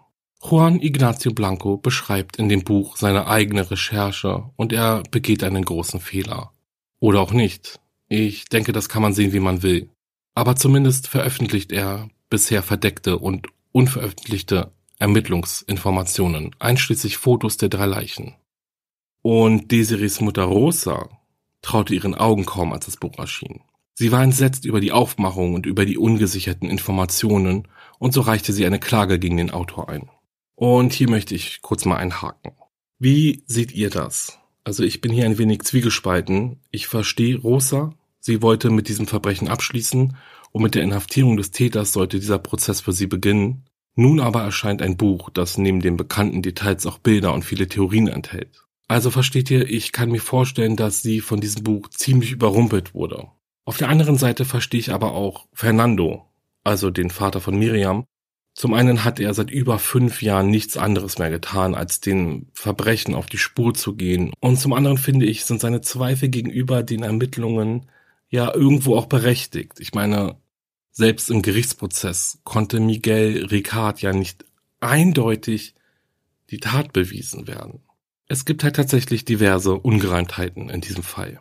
Juan Ignacio Blanco beschreibt in dem Buch seine eigene Recherche und er begeht einen großen Fehler. Oder auch nicht. Ich denke, das kann man sehen, wie man will. Aber zumindest veröffentlicht er bisher verdeckte und unveröffentlichte Ermittlungsinformationen, einschließlich Fotos der drei Leichen. Und Desiris Mutter Rosa traute ihren Augen kaum, als das Buch erschien. Sie war entsetzt über die Aufmachung und über die ungesicherten Informationen, und so reichte sie eine Klage gegen den Autor ein. Und hier möchte ich kurz mal einhaken. Wie seht ihr das? Also ich bin hier ein wenig zwiegespalten. Ich verstehe Rosa, sie wollte mit diesem Verbrechen abschließen und mit der Inhaftierung des Täters sollte dieser Prozess für sie beginnen. Nun aber erscheint ein Buch, das neben den bekannten Details auch Bilder und viele Theorien enthält. Also versteht ihr, ich kann mir vorstellen, dass sie von diesem Buch ziemlich überrumpelt wurde. Auf der anderen Seite verstehe ich aber auch Fernando, also den Vater von Miriam. Zum einen hat er seit über fünf Jahren nichts anderes mehr getan, als den Verbrechen auf die Spur zu gehen. Und zum anderen finde ich, sind seine Zweifel gegenüber den Ermittlungen ja irgendwo auch berechtigt. Ich meine, selbst im Gerichtsprozess konnte Miguel Ricard ja nicht eindeutig die Tat bewiesen werden. Es gibt halt tatsächlich diverse Ungereimtheiten in diesem Fall.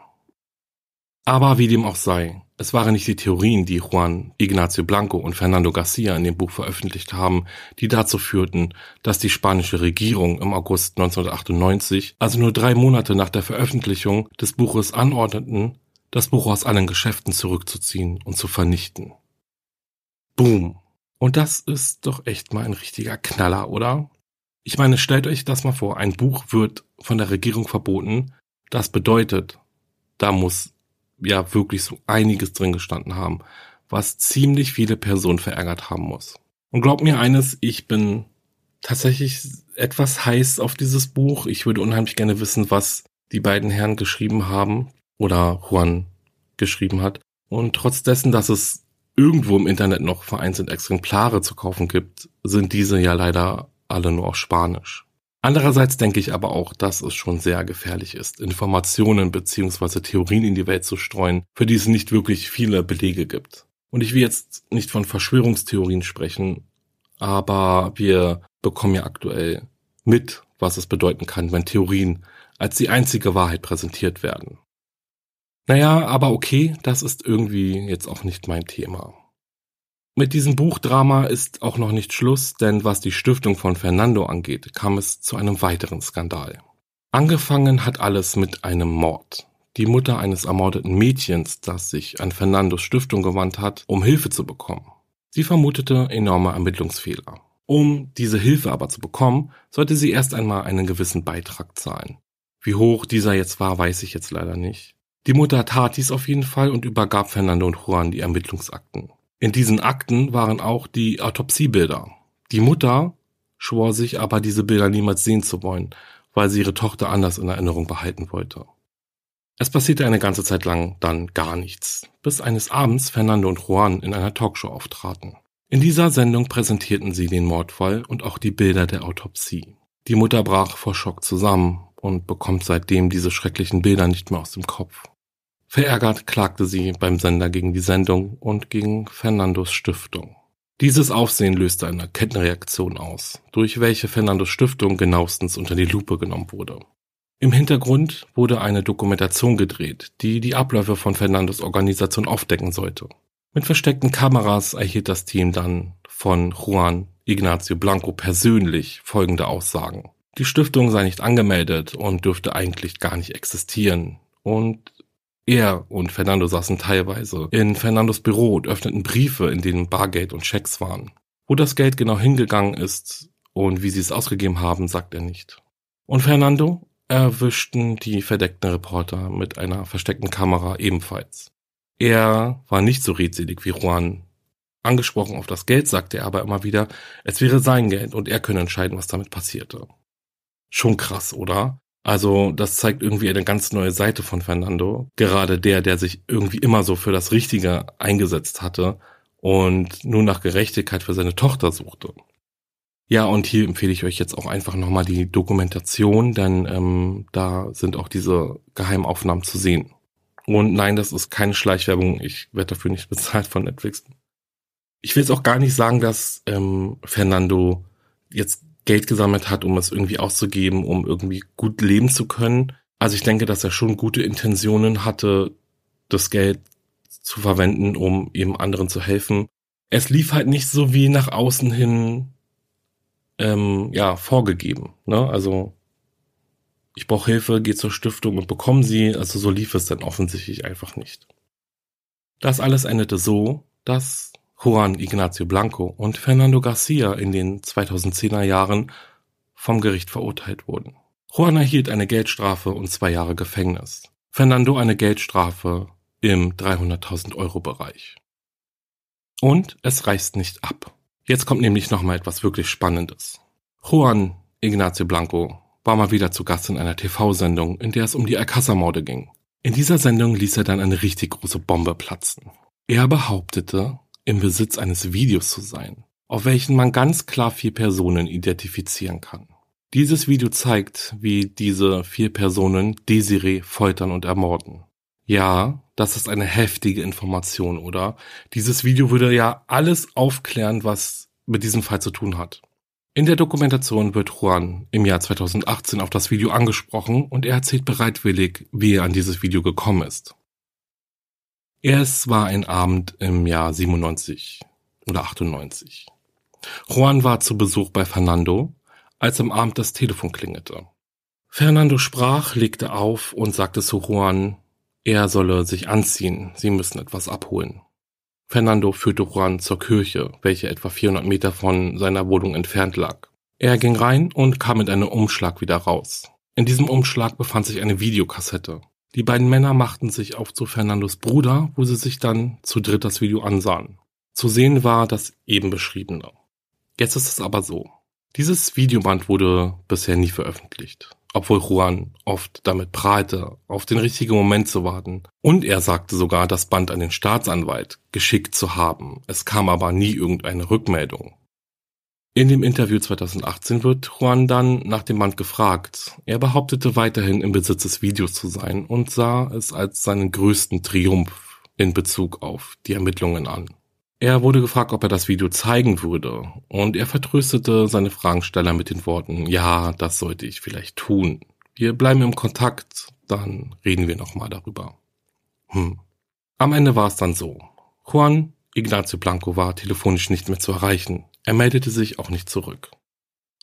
Aber wie dem auch sei, es waren nicht die Theorien, die Juan Ignacio Blanco und Fernando Garcia in dem Buch veröffentlicht haben, die dazu führten, dass die spanische Regierung im August 1998, also nur drei Monate nach der Veröffentlichung des Buches anordneten, das Buch aus allen Geschäften zurückzuziehen und zu vernichten. Boom. Und das ist doch echt mal ein richtiger Knaller, oder? Ich meine, stellt euch das mal vor, ein Buch wird von der Regierung verboten. Das bedeutet, da muss ja wirklich so einiges drin gestanden haben, was ziemlich viele Personen verärgert haben muss. Und glaubt mir eines, ich bin tatsächlich etwas heiß auf dieses Buch. Ich würde unheimlich gerne wissen, was die beiden Herren geschrieben haben oder Juan geschrieben hat. Und trotz dessen, dass es irgendwo im Internet noch vereinzelt Exemplare zu kaufen gibt, sind diese ja leider alle nur auf Spanisch. Andererseits denke ich aber auch, dass es schon sehr gefährlich ist, Informationen bzw. Theorien in die Welt zu streuen, für die es nicht wirklich viele Belege gibt. Und ich will jetzt nicht von Verschwörungstheorien sprechen, aber wir bekommen ja aktuell mit, was es bedeuten kann, wenn Theorien als die einzige Wahrheit präsentiert werden. Naja, aber okay, das ist irgendwie jetzt auch nicht mein Thema. Mit diesem Buchdrama ist auch noch nicht Schluss, denn was die Stiftung von Fernando angeht, kam es zu einem weiteren Skandal. Angefangen hat alles mit einem Mord. Die Mutter eines ermordeten Mädchens, das sich an Fernandos Stiftung gewandt hat, um Hilfe zu bekommen. Sie vermutete enorme Ermittlungsfehler. Um diese Hilfe aber zu bekommen, sollte sie erst einmal einen gewissen Beitrag zahlen. Wie hoch dieser jetzt war, weiß ich jetzt leider nicht. Die Mutter tat dies auf jeden Fall und übergab Fernando und Juan die Ermittlungsakten. In diesen Akten waren auch die Autopsiebilder. Die Mutter schwor sich aber, diese Bilder niemals sehen zu wollen, weil sie ihre Tochter anders in Erinnerung behalten wollte. Es passierte eine ganze Zeit lang dann gar nichts, bis eines Abends Fernando und Juan in einer Talkshow auftraten. In dieser Sendung präsentierten sie den Mordfall und auch die Bilder der Autopsie. Die Mutter brach vor Schock zusammen und bekommt seitdem diese schrecklichen Bilder nicht mehr aus dem Kopf. Verärgert klagte sie beim Sender gegen die Sendung und gegen Fernandos Stiftung. Dieses Aufsehen löste eine Kettenreaktion aus, durch welche Fernandos Stiftung genauestens unter die Lupe genommen wurde. Im Hintergrund wurde eine Dokumentation gedreht, die die Abläufe von Fernandos Organisation aufdecken sollte. Mit versteckten Kameras erhielt das Team dann von Juan Ignacio Blanco persönlich folgende Aussagen. Die Stiftung sei nicht angemeldet und dürfte eigentlich gar nicht existieren. Und er und Fernando saßen teilweise in Fernandos Büro und öffneten Briefe, in denen Bargeld und Schecks waren. Wo das Geld genau hingegangen ist und wie sie es ausgegeben haben, sagt er nicht. Und Fernando erwischten die verdeckten Reporter mit einer versteckten Kamera ebenfalls. Er war nicht so redselig wie Juan. Angesprochen auf das Geld sagte er aber immer wieder, es wäre sein Geld und er könne entscheiden, was damit passierte. Schon krass, oder? Also das zeigt irgendwie eine ganz neue Seite von Fernando. Gerade der, der sich irgendwie immer so für das Richtige eingesetzt hatte und nur nach Gerechtigkeit für seine Tochter suchte. Ja, und hier empfehle ich euch jetzt auch einfach nochmal die Dokumentation, denn ähm, da sind auch diese Geheimaufnahmen zu sehen. Und nein, das ist keine Schleichwerbung. Ich werde dafür nicht bezahlt von Netflix. Ich will jetzt auch gar nicht sagen, dass ähm, Fernando jetzt Geld gesammelt hat, um es irgendwie auszugeben, um irgendwie gut leben zu können. Also ich denke, dass er schon gute Intentionen hatte, das Geld zu verwenden, um eben anderen zu helfen. Es lief halt nicht so wie nach außen hin ähm, ja, vorgegeben. Ne? Also ich brauche Hilfe, gehe zur Stiftung und bekomme sie. Also so lief es dann offensichtlich einfach nicht. Das alles endete so, dass Juan Ignacio Blanco und Fernando Garcia in den 2010er Jahren vom Gericht verurteilt wurden. Juan erhielt eine Geldstrafe und zwei Jahre Gefängnis. Fernando eine Geldstrafe im 300.000 Euro Bereich. Und es reißt nicht ab. Jetzt kommt nämlich nochmal etwas wirklich Spannendes. Juan Ignacio Blanco war mal wieder zu Gast in einer TV-Sendung, in der es um die Alcázar-Morde ging. In dieser Sendung ließ er dann eine richtig große Bombe platzen. Er behauptete, im Besitz eines Videos zu sein, auf welchen man ganz klar vier Personen identifizieren kann. Dieses Video zeigt, wie diese vier Personen Desiree foltern und ermorden. Ja, das ist eine heftige Information, oder? Dieses Video würde ja alles aufklären, was mit diesem Fall zu tun hat. In der Dokumentation wird Juan im Jahr 2018 auf das Video angesprochen und er erzählt bereitwillig, wie er an dieses Video gekommen ist. Es war ein Abend im Jahr 97 oder 98. Juan war zu Besuch bei Fernando, als am Abend das Telefon klingelte. Fernando sprach, legte auf und sagte zu Juan, er solle sich anziehen, sie müssen etwas abholen. Fernando führte Juan zur Kirche, welche etwa 400 Meter von seiner Wohnung entfernt lag. Er ging rein und kam mit einem Umschlag wieder raus. In diesem Umschlag befand sich eine Videokassette. Die beiden Männer machten sich auf zu Fernandos Bruder, wo sie sich dann zu dritt das Video ansahen. Zu sehen war das eben beschriebene. Jetzt ist es aber so. Dieses Videoband wurde bisher nie veröffentlicht obwohl Juan oft damit prahlte, auf den richtigen Moment zu warten. Und er sagte sogar, das Band an den Staatsanwalt geschickt zu haben. Es kam aber nie irgendeine Rückmeldung. In dem Interview 2018 wird Juan dann nach dem Band gefragt. Er behauptete weiterhin im Besitz des Videos zu sein und sah es als seinen größten Triumph in Bezug auf die Ermittlungen an. Er wurde gefragt, ob er das Video zeigen würde, und er vertröstete seine Fragensteller mit den Worten, ja, das sollte ich vielleicht tun. Wir bleiben im Kontakt, dann reden wir nochmal darüber. Hm. Am Ende war es dann so. Juan Ignacio Blanco war telefonisch nicht mehr zu erreichen. Er meldete sich auch nicht zurück.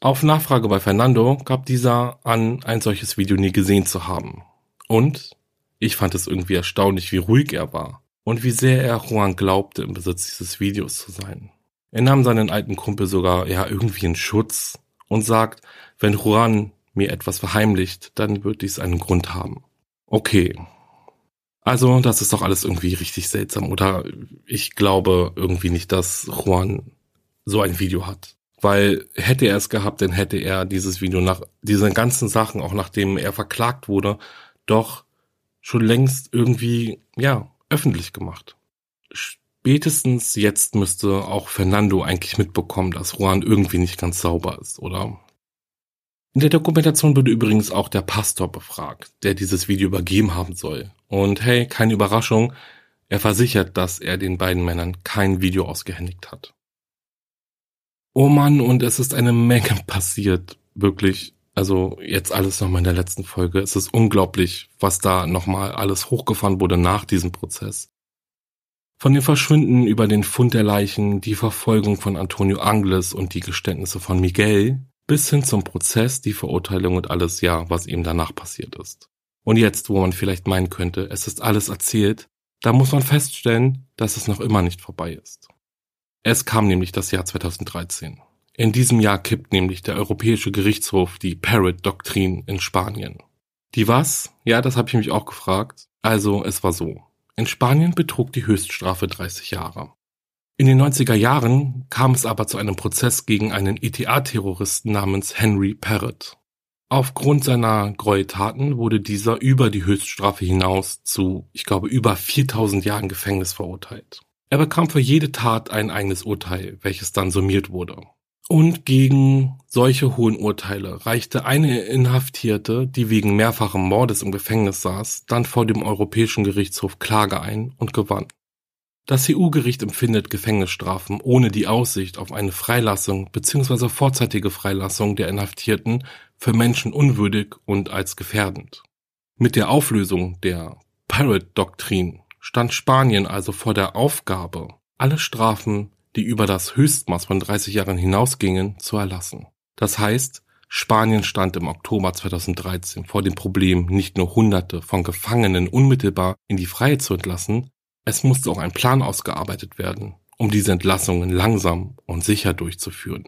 Auf Nachfrage bei Fernando gab dieser an, ein solches Video nie gesehen zu haben. Und ich fand es irgendwie erstaunlich, wie ruhig er war und wie sehr er Juan glaubte, im Besitz dieses Videos zu sein. Er nahm seinen alten Kumpel sogar ja irgendwie in Schutz und sagt, wenn Juan mir etwas verheimlicht, dann wird dies einen Grund haben. Okay. Also, das ist doch alles irgendwie richtig seltsam. Oder ich glaube irgendwie nicht, dass Juan so ein Video hat. Weil hätte er es gehabt, dann hätte er dieses Video nach diesen ganzen Sachen, auch nachdem er verklagt wurde, doch schon längst irgendwie, ja, öffentlich gemacht. Spätestens jetzt müsste auch Fernando eigentlich mitbekommen, dass Juan irgendwie nicht ganz sauber ist, oder? In der Dokumentation wurde übrigens auch der Pastor befragt, der dieses Video übergeben haben soll. Und hey, keine Überraschung, er versichert, dass er den beiden Männern kein Video ausgehändigt hat. Oh Mann, und es ist eine Menge passiert, wirklich. Also jetzt alles nochmal in der letzten Folge. Es ist unglaublich, was da nochmal alles hochgefahren wurde nach diesem Prozess. Von dem Verschwinden über den Fund der Leichen, die Verfolgung von Antonio Angles und die Geständnisse von Miguel, bis hin zum Prozess, die Verurteilung und alles, ja, was ihm danach passiert ist. Und jetzt, wo man vielleicht meinen könnte, es ist alles erzählt, da muss man feststellen, dass es noch immer nicht vorbei ist. Es kam nämlich das Jahr 2013. In diesem Jahr kippt nämlich der Europäische Gerichtshof die Parrot-Doktrin in Spanien. Die was? Ja, das habe ich mich auch gefragt. Also, es war so. In Spanien betrug die Höchststrafe 30 Jahre. In den 90er Jahren kam es aber zu einem Prozess gegen einen ETA-Terroristen namens Henry Parrott. Aufgrund seiner Gräueltaten wurde dieser über die Höchststrafe hinaus zu, ich glaube, über 4000 Jahren Gefängnis verurteilt. Er bekam für jede Tat ein eigenes Urteil, welches dann summiert wurde. Und gegen solche hohen Urteile reichte eine Inhaftierte, die wegen mehrfachen Mordes im Gefängnis saß, dann vor dem Europäischen Gerichtshof Klage ein und gewann. Das EU-Gericht empfindet Gefängnisstrafen ohne die Aussicht auf eine Freilassung bzw. vorzeitige Freilassung der Inhaftierten für Menschen unwürdig und als gefährdend. Mit der Auflösung der Parrot-Doktrin stand Spanien also vor der Aufgabe, alle Strafen, die über das Höchstmaß von 30 Jahren hinausgingen, zu erlassen. Das heißt, Spanien stand im Oktober 2013 vor dem Problem, nicht nur Hunderte von Gefangenen unmittelbar in die Freiheit zu entlassen, es musste auch ein Plan ausgearbeitet werden, um diese Entlassungen langsam und sicher durchzuführen.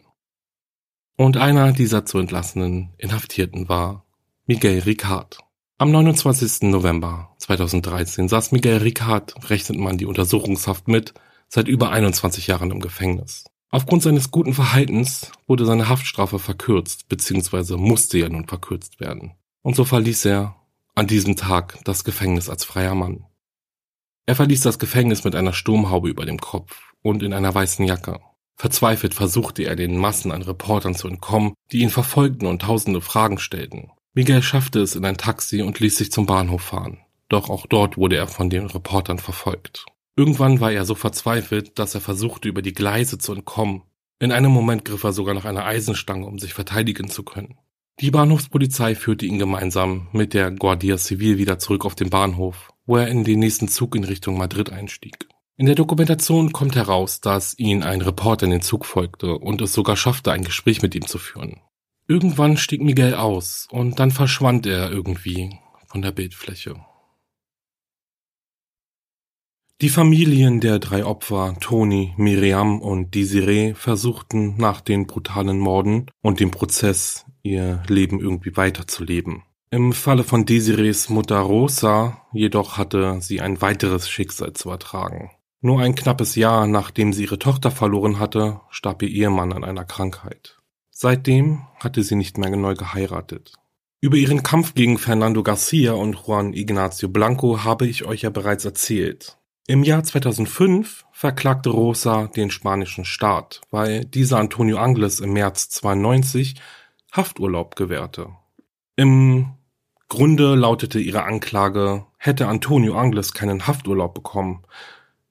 Und einer dieser zu entlassenen Inhaftierten war Miguel Ricard. Am 29. November 2013 saß Miguel Ricard, rechnet man die Untersuchungshaft mit, seit über 21 Jahren im Gefängnis. Aufgrund seines guten Verhaltens wurde seine Haftstrafe verkürzt, beziehungsweise musste ja nun verkürzt werden. Und so verließ er an diesem Tag das Gefängnis als freier Mann. Er verließ das Gefängnis mit einer Sturmhaube über dem Kopf und in einer weißen Jacke. Verzweifelt versuchte er den Massen an Reportern zu entkommen, die ihn verfolgten und tausende Fragen stellten. Miguel schaffte es in ein Taxi und ließ sich zum Bahnhof fahren. Doch auch dort wurde er von den Reportern verfolgt. Irgendwann war er so verzweifelt, dass er versuchte, über die Gleise zu entkommen. In einem Moment griff er sogar nach einer Eisenstange, um sich verteidigen zu können. Die Bahnhofspolizei führte ihn gemeinsam mit der Guardia Civil wieder zurück auf den Bahnhof, wo er in den nächsten Zug in Richtung Madrid einstieg. In der Dokumentation kommt heraus, dass ihn ein Reporter in den Zug folgte und es sogar schaffte, ein Gespräch mit ihm zu führen. Irgendwann stieg Miguel aus und dann verschwand er irgendwie von der Bildfläche. Die Familien der drei Opfer, Toni, Miriam und Desiree, versuchten nach den brutalen Morden und dem Prozess ihr Leben irgendwie weiterzuleben. Im Falle von Desirees Mutter Rosa jedoch hatte sie ein weiteres Schicksal zu ertragen. Nur ein knappes Jahr nachdem sie ihre Tochter verloren hatte, starb ihr Ehemann an einer Krankheit. Seitdem hatte sie nicht mehr neu geheiratet. Über ihren Kampf gegen Fernando Garcia und Juan Ignacio Blanco habe ich euch ja bereits erzählt. Im Jahr 2005 verklagte Rosa den spanischen Staat, weil dieser Antonio Angles im März 92 Hafturlaub gewährte. Im Grunde lautete ihre Anklage, hätte Antonio Angles keinen Hafturlaub bekommen,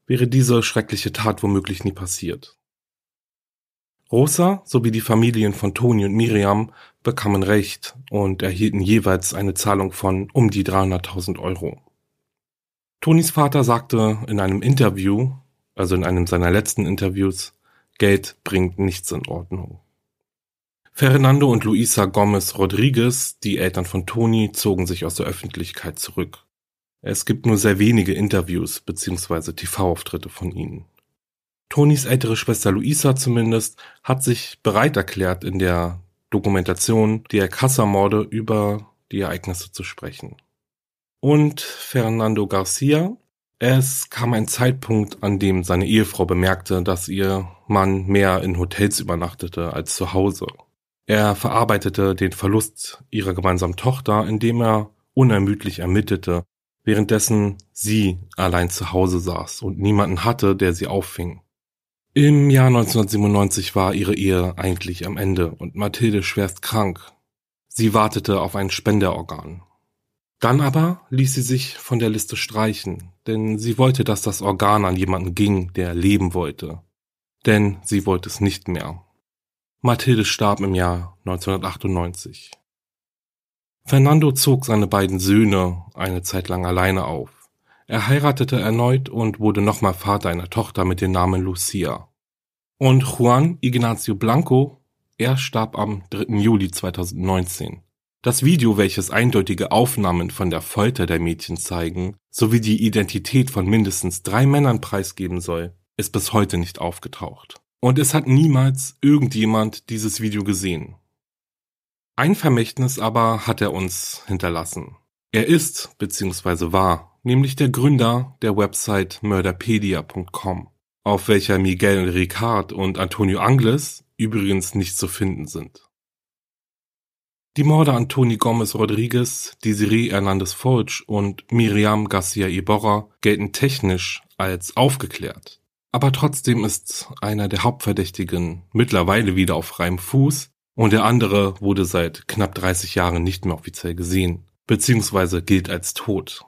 wäre diese schreckliche Tat womöglich nie passiert. Rosa sowie die Familien von Toni und Miriam bekamen Recht und erhielten jeweils eine Zahlung von um die 300.000 Euro. Tonis Vater sagte in einem Interview, also in einem seiner letzten Interviews, Geld bringt nichts in Ordnung. Fernando und Luisa Gomez Rodriguez, die Eltern von Toni, zogen sich aus der Öffentlichkeit zurück. Es gibt nur sehr wenige Interviews bzw. TV-Auftritte von ihnen. Tonis ältere Schwester Luisa zumindest hat sich bereit erklärt, in der Dokumentation die Alcázar-Morde über die Ereignisse zu sprechen. und Fernando Garcia. Es kam ein Zeitpunkt, an dem seine Ehefrau bemerkte, dass ihr Mann mehr in Hotels übernachtete als zu Hause. Er verarbeitete den Verlust ihrer gemeinsamen Tochter, indem er unermüdlich ermittelte, währenddessen sie allein zu Hause saß und niemanden hatte, der sie auffing. Im Jahr 1997 war ihre Ehe eigentlich am Ende und Mathilde schwerst krank. Sie wartete auf ein Spenderorgan. Dann aber ließ sie sich von der Liste streichen, denn sie wollte, dass das Organ an jemanden ging, der leben wollte. Denn sie wollte es nicht mehr. Mathilde starb im Jahr 1998. Fernando zog seine beiden Söhne eine Zeit lang alleine auf. Er heiratete erneut und wurde nochmal Vater einer Tochter mit dem Namen Lucia. Und Juan Ignacio Blanco, er starb am 3. Juli 2019. Das Video, welches eindeutige Aufnahmen von der Folter der Mädchen zeigen, sowie die Identität von mindestens drei Männern preisgeben soll, ist bis heute nicht aufgetaucht. Und es hat niemals irgendjemand dieses Video gesehen. Ein Vermächtnis aber hat er uns hinterlassen. Er ist bzw. war nämlich der Gründer der Website murderpedia.com, auf welcher Miguel Ricard und Antonio Angles übrigens nicht zu finden sind. Die Morde an Tony Gomez Rodriguez, Desiree Hernandez Folch und Miriam Garcia Iborra gelten technisch als aufgeklärt. Aber trotzdem ist einer der Hauptverdächtigen mittlerweile wieder auf freiem Fuß und der andere wurde seit knapp 30 Jahren nicht mehr offiziell gesehen, beziehungsweise gilt als tot.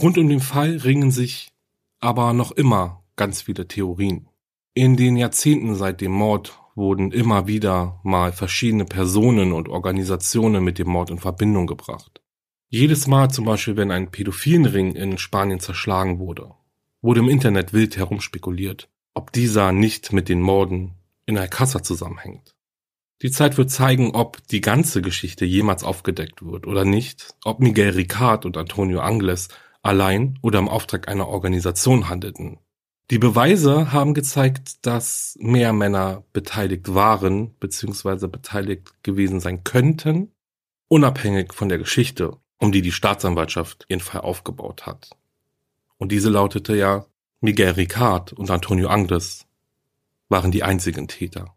Rund um den Fall ringen sich aber noch immer ganz viele Theorien. In den Jahrzehnten seit dem Mord wurden immer wieder mal verschiedene Personen und Organisationen mit dem Mord in Verbindung gebracht. Jedes Mal zum Beispiel, wenn ein Pädophilenring in Spanien zerschlagen wurde, wurde im Internet wild herumspekuliert, ob dieser nicht mit den Morden in Alcázar zusammenhängt. Die Zeit wird zeigen, ob die ganze Geschichte jemals aufgedeckt wird oder nicht, ob Miguel Ricard und Antonio Angles allein oder im Auftrag einer Organisation handelten die Beweise haben gezeigt, dass mehr Männer beteiligt waren bzw. beteiligt gewesen sein könnten, unabhängig von der Geschichte, um die die Staatsanwaltschaft ihren Fall aufgebaut hat. Und diese lautete ja, Miguel Ricard und Antonio Angles waren die einzigen Täter.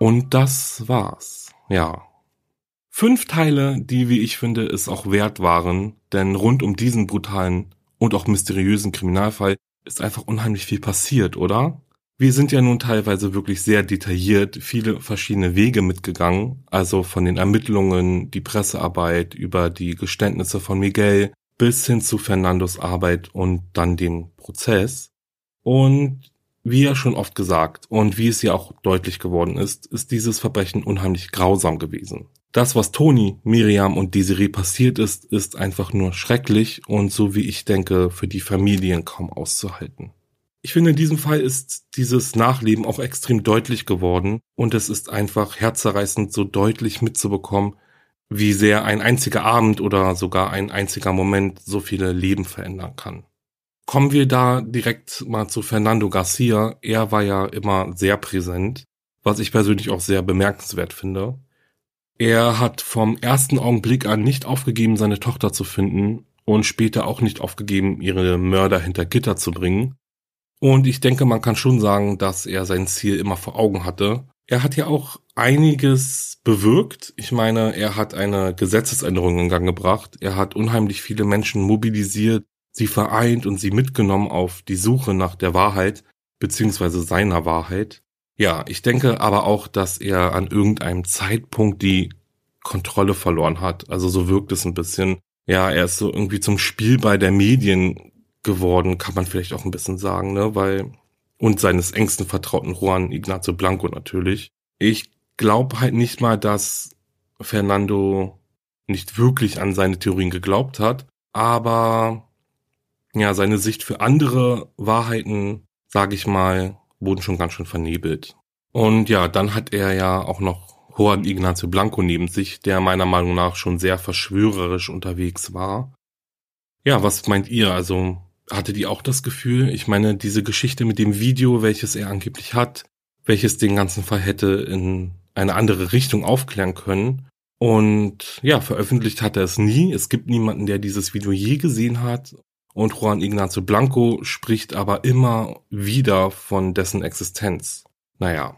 Und das war's. Ja. Fünf Teile, die, wie ich finde, es auch wert waren, denn rund um diesen brutalen und auch mysteriösen Kriminalfall ist einfach unheimlich viel passiert, oder? Wir sind ja nun teilweise wirklich sehr detailliert viele verschiedene Wege mitgegangen, also von den Ermittlungen, die Pressearbeit über die Geständnisse von Miguel bis hin zu Fernandos Arbeit und dann dem Prozess. Und wie ja schon oft gesagt und wie es ja auch deutlich geworden ist, ist dieses Verbrechen unheimlich grausam gewesen. Das, was Toni, Miriam und Desiree passiert ist, ist einfach nur schrecklich und so wie ich denke, für die Familien kaum auszuhalten. Ich finde, in diesem Fall ist dieses Nachleben auch extrem deutlich geworden und es ist einfach herzerreißend so deutlich mitzubekommen, wie sehr ein einziger Abend oder sogar ein einziger Moment so viele Leben verändern kann. Kommen wir da direkt mal zu Fernando Garcia. Er war ja immer sehr präsent, was ich persönlich auch sehr bemerkenswert finde. Er hat vom ersten Augenblick an nicht aufgegeben, seine Tochter zu finden und später auch nicht aufgegeben, ihre Mörder hinter Gitter zu bringen. Und ich denke, man kann schon sagen, dass er sein Ziel immer vor Augen hatte. Er hat ja auch einiges bewirkt. Ich meine, er hat eine Gesetzesänderung in Gang gebracht. Er hat unheimlich viele Menschen mobilisiert, sie vereint und sie mitgenommen auf die Suche nach der Wahrheit, beziehungsweise seiner Wahrheit. Ja, ich denke aber auch, dass er an irgendeinem Zeitpunkt die Kontrolle verloren hat. Also so wirkt es ein bisschen. Ja, er ist so irgendwie zum Spielball der Medien geworden, kann man vielleicht auch ein bisschen sagen, ne? Weil und seines engsten Vertrauten Juan Ignacio Blanco natürlich. Ich glaube halt nicht mal, dass Fernando nicht wirklich an seine Theorien geglaubt hat, aber ja, seine Sicht für andere Wahrheiten, sage ich mal, wurden schon ganz schön vernebelt. Und ja, dann hat er ja auch noch Juan Ignacio Blanco neben sich, der meiner Meinung nach schon sehr verschwörerisch unterwegs war. Ja, was meint ihr? Also hattet ihr auch das Gefühl, ich meine, diese Geschichte mit dem Video, welches er angeblich hat, welches den ganzen Fall hätte in eine andere Richtung aufklären können. Und ja, veröffentlicht hat er es nie. Es gibt niemanden, der dieses Video je gesehen hat. Und Juan Ignacio Blanco spricht aber immer wieder von dessen Existenz. Naja.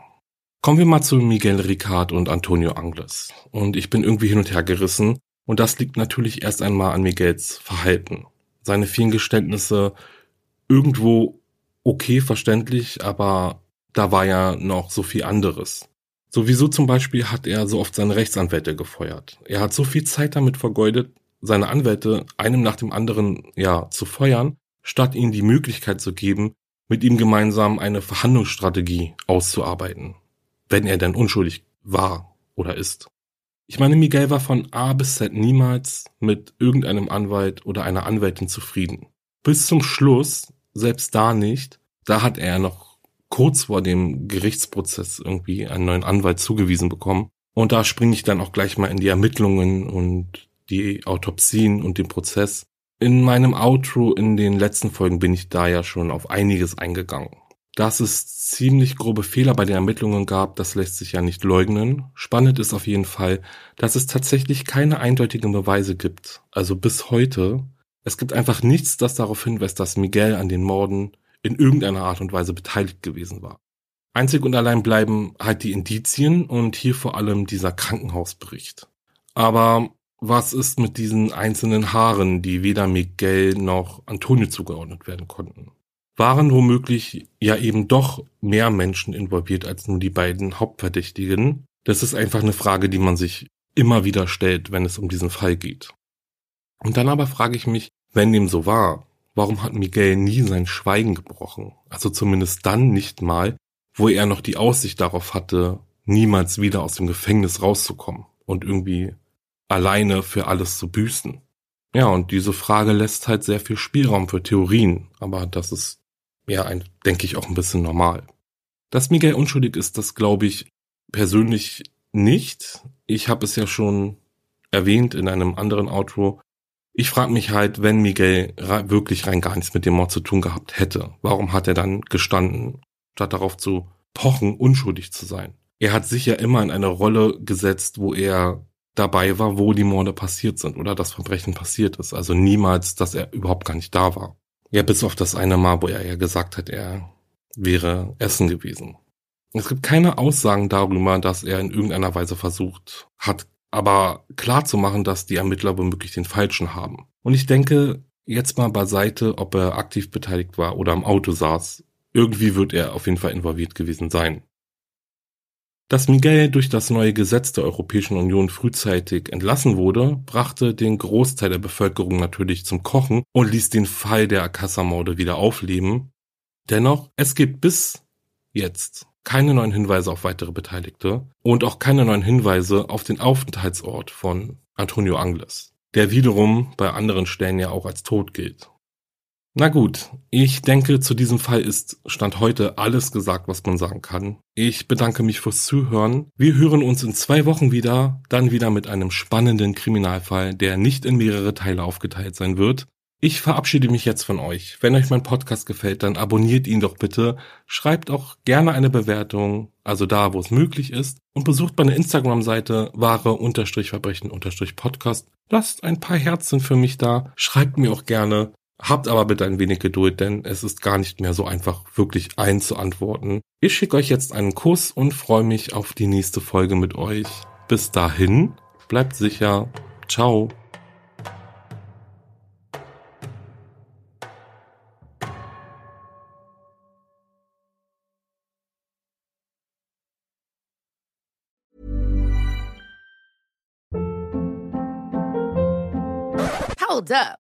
Kommen wir mal zu Miguel Ricard und Antonio Angles. Und ich bin irgendwie hin und her gerissen. Und das liegt natürlich erst einmal an Miguels Verhalten. Seine vielen Geständnisse irgendwo okay verständlich, aber da war ja noch so viel anderes. Sowieso zum Beispiel hat er so oft seine Rechtsanwälte gefeuert. Er hat so viel Zeit damit vergeudet, seine Anwälte einem nach dem anderen ja zu feuern, statt ihnen die Möglichkeit zu geben, mit ihm gemeinsam eine Verhandlungsstrategie auszuarbeiten, wenn er denn unschuldig war oder ist. Ich meine, Miguel war von A bis Z niemals mit irgendeinem Anwalt oder einer Anwältin zufrieden. Bis zum Schluss, selbst da nicht, da hat er noch kurz vor dem Gerichtsprozess irgendwie einen neuen Anwalt zugewiesen bekommen. Und da springe ich dann auch gleich mal in die Ermittlungen und die Autopsien und den Prozess. In meinem Outro in den letzten Folgen bin ich da ja schon auf einiges eingegangen. Dass es ziemlich grobe Fehler bei den Ermittlungen gab, das lässt sich ja nicht leugnen. Spannend ist auf jeden Fall, dass es tatsächlich keine eindeutigen Beweise gibt. Also bis heute. Es gibt einfach nichts, das darauf hinweist, dass Miguel an den Morden in irgendeiner Art und Weise beteiligt gewesen war. Einzig und allein bleiben halt die Indizien und hier vor allem dieser Krankenhausbericht. Aber was ist mit diesen einzelnen Haaren, die weder Miguel noch Antonio zugeordnet werden konnten? Waren womöglich ja eben doch mehr Menschen involviert als nur die beiden Hauptverdächtigen? Das ist einfach eine Frage, die man sich immer wieder stellt, wenn es um diesen Fall geht. Und dann aber frage ich mich, wenn dem so war, warum hat Miguel nie sein Schweigen gebrochen? Also zumindest dann nicht mal, wo er noch die Aussicht darauf hatte, niemals wieder aus dem Gefängnis rauszukommen und irgendwie alleine für alles zu büßen. Ja, und diese Frage lässt halt sehr viel Spielraum für Theorien, aber das ist ja, ein, denke ich, auch ein bisschen normal. Dass Miguel unschuldig ist, das glaube ich persönlich nicht. Ich habe es ja schon erwähnt in einem anderen Outro. Ich frage mich halt, wenn Miguel wirklich rein gar nichts mit dem Mord zu tun gehabt hätte, warum hat er dann gestanden, statt darauf zu pochen, unschuldig zu sein? Er hat sich ja immer in eine Rolle gesetzt, wo er dabei war, wo die Morde passiert sind oder das Verbrechen passiert ist. Also niemals, dass er überhaupt gar nicht da war. Ja, bis auf das eine Mal, wo er ja gesagt hat, er wäre Essen gewesen. Es gibt keine Aussagen darüber, dass er in irgendeiner Weise versucht hat, aber klar zu machen, dass die Ermittler womöglich den Falschen haben. Und ich denke, jetzt mal beiseite, ob er aktiv beteiligt war oder im Auto saß. Irgendwie wird er auf jeden Fall involviert gewesen sein. Dass Miguel durch das neue Gesetz der Europäischen Union frühzeitig entlassen wurde, brachte den Großteil der Bevölkerung natürlich zum Kochen und ließ den Fall der Akassa-Morde wieder aufleben. Dennoch, es gibt bis jetzt keine neuen Hinweise auf weitere Beteiligte und auch keine neuen Hinweise auf den Aufenthaltsort von Antonio Angles, der wiederum bei anderen Stellen ja auch als tot gilt. Na gut, ich denke, zu diesem Fall ist Stand heute alles gesagt, was man sagen kann. Ich bedanke mich fürs Zuhören. Wir hören uns in zwei Wochen wieder, dann wieder mit einem spannenden Kriminalfall, der nicht in mehrere Teile aufgeteilt sein wird. Ich verabschiede mich jetzt von euch. Wenn euch mein Podcast gefällt, dann abonniert ihn doch bitte. Schreibt auch gerne eine Bewertung, also da, wo es möglich ist. Und besucht meine Instagram-Seite wahre-verbrechen-podcast. Lasst ein paar Herzen für mich da. Schreibt mir auch gerne, Habt aber bitte ein wenig Geduld, denn es ist gar nicht mehr so einfach, wirklich einzuantworten. Ich schicke euch jetzt einen Kuss und freue mich auf die nächste Folge mit euch. Bis dahin, bleibt sicher. Ciao. Hold up.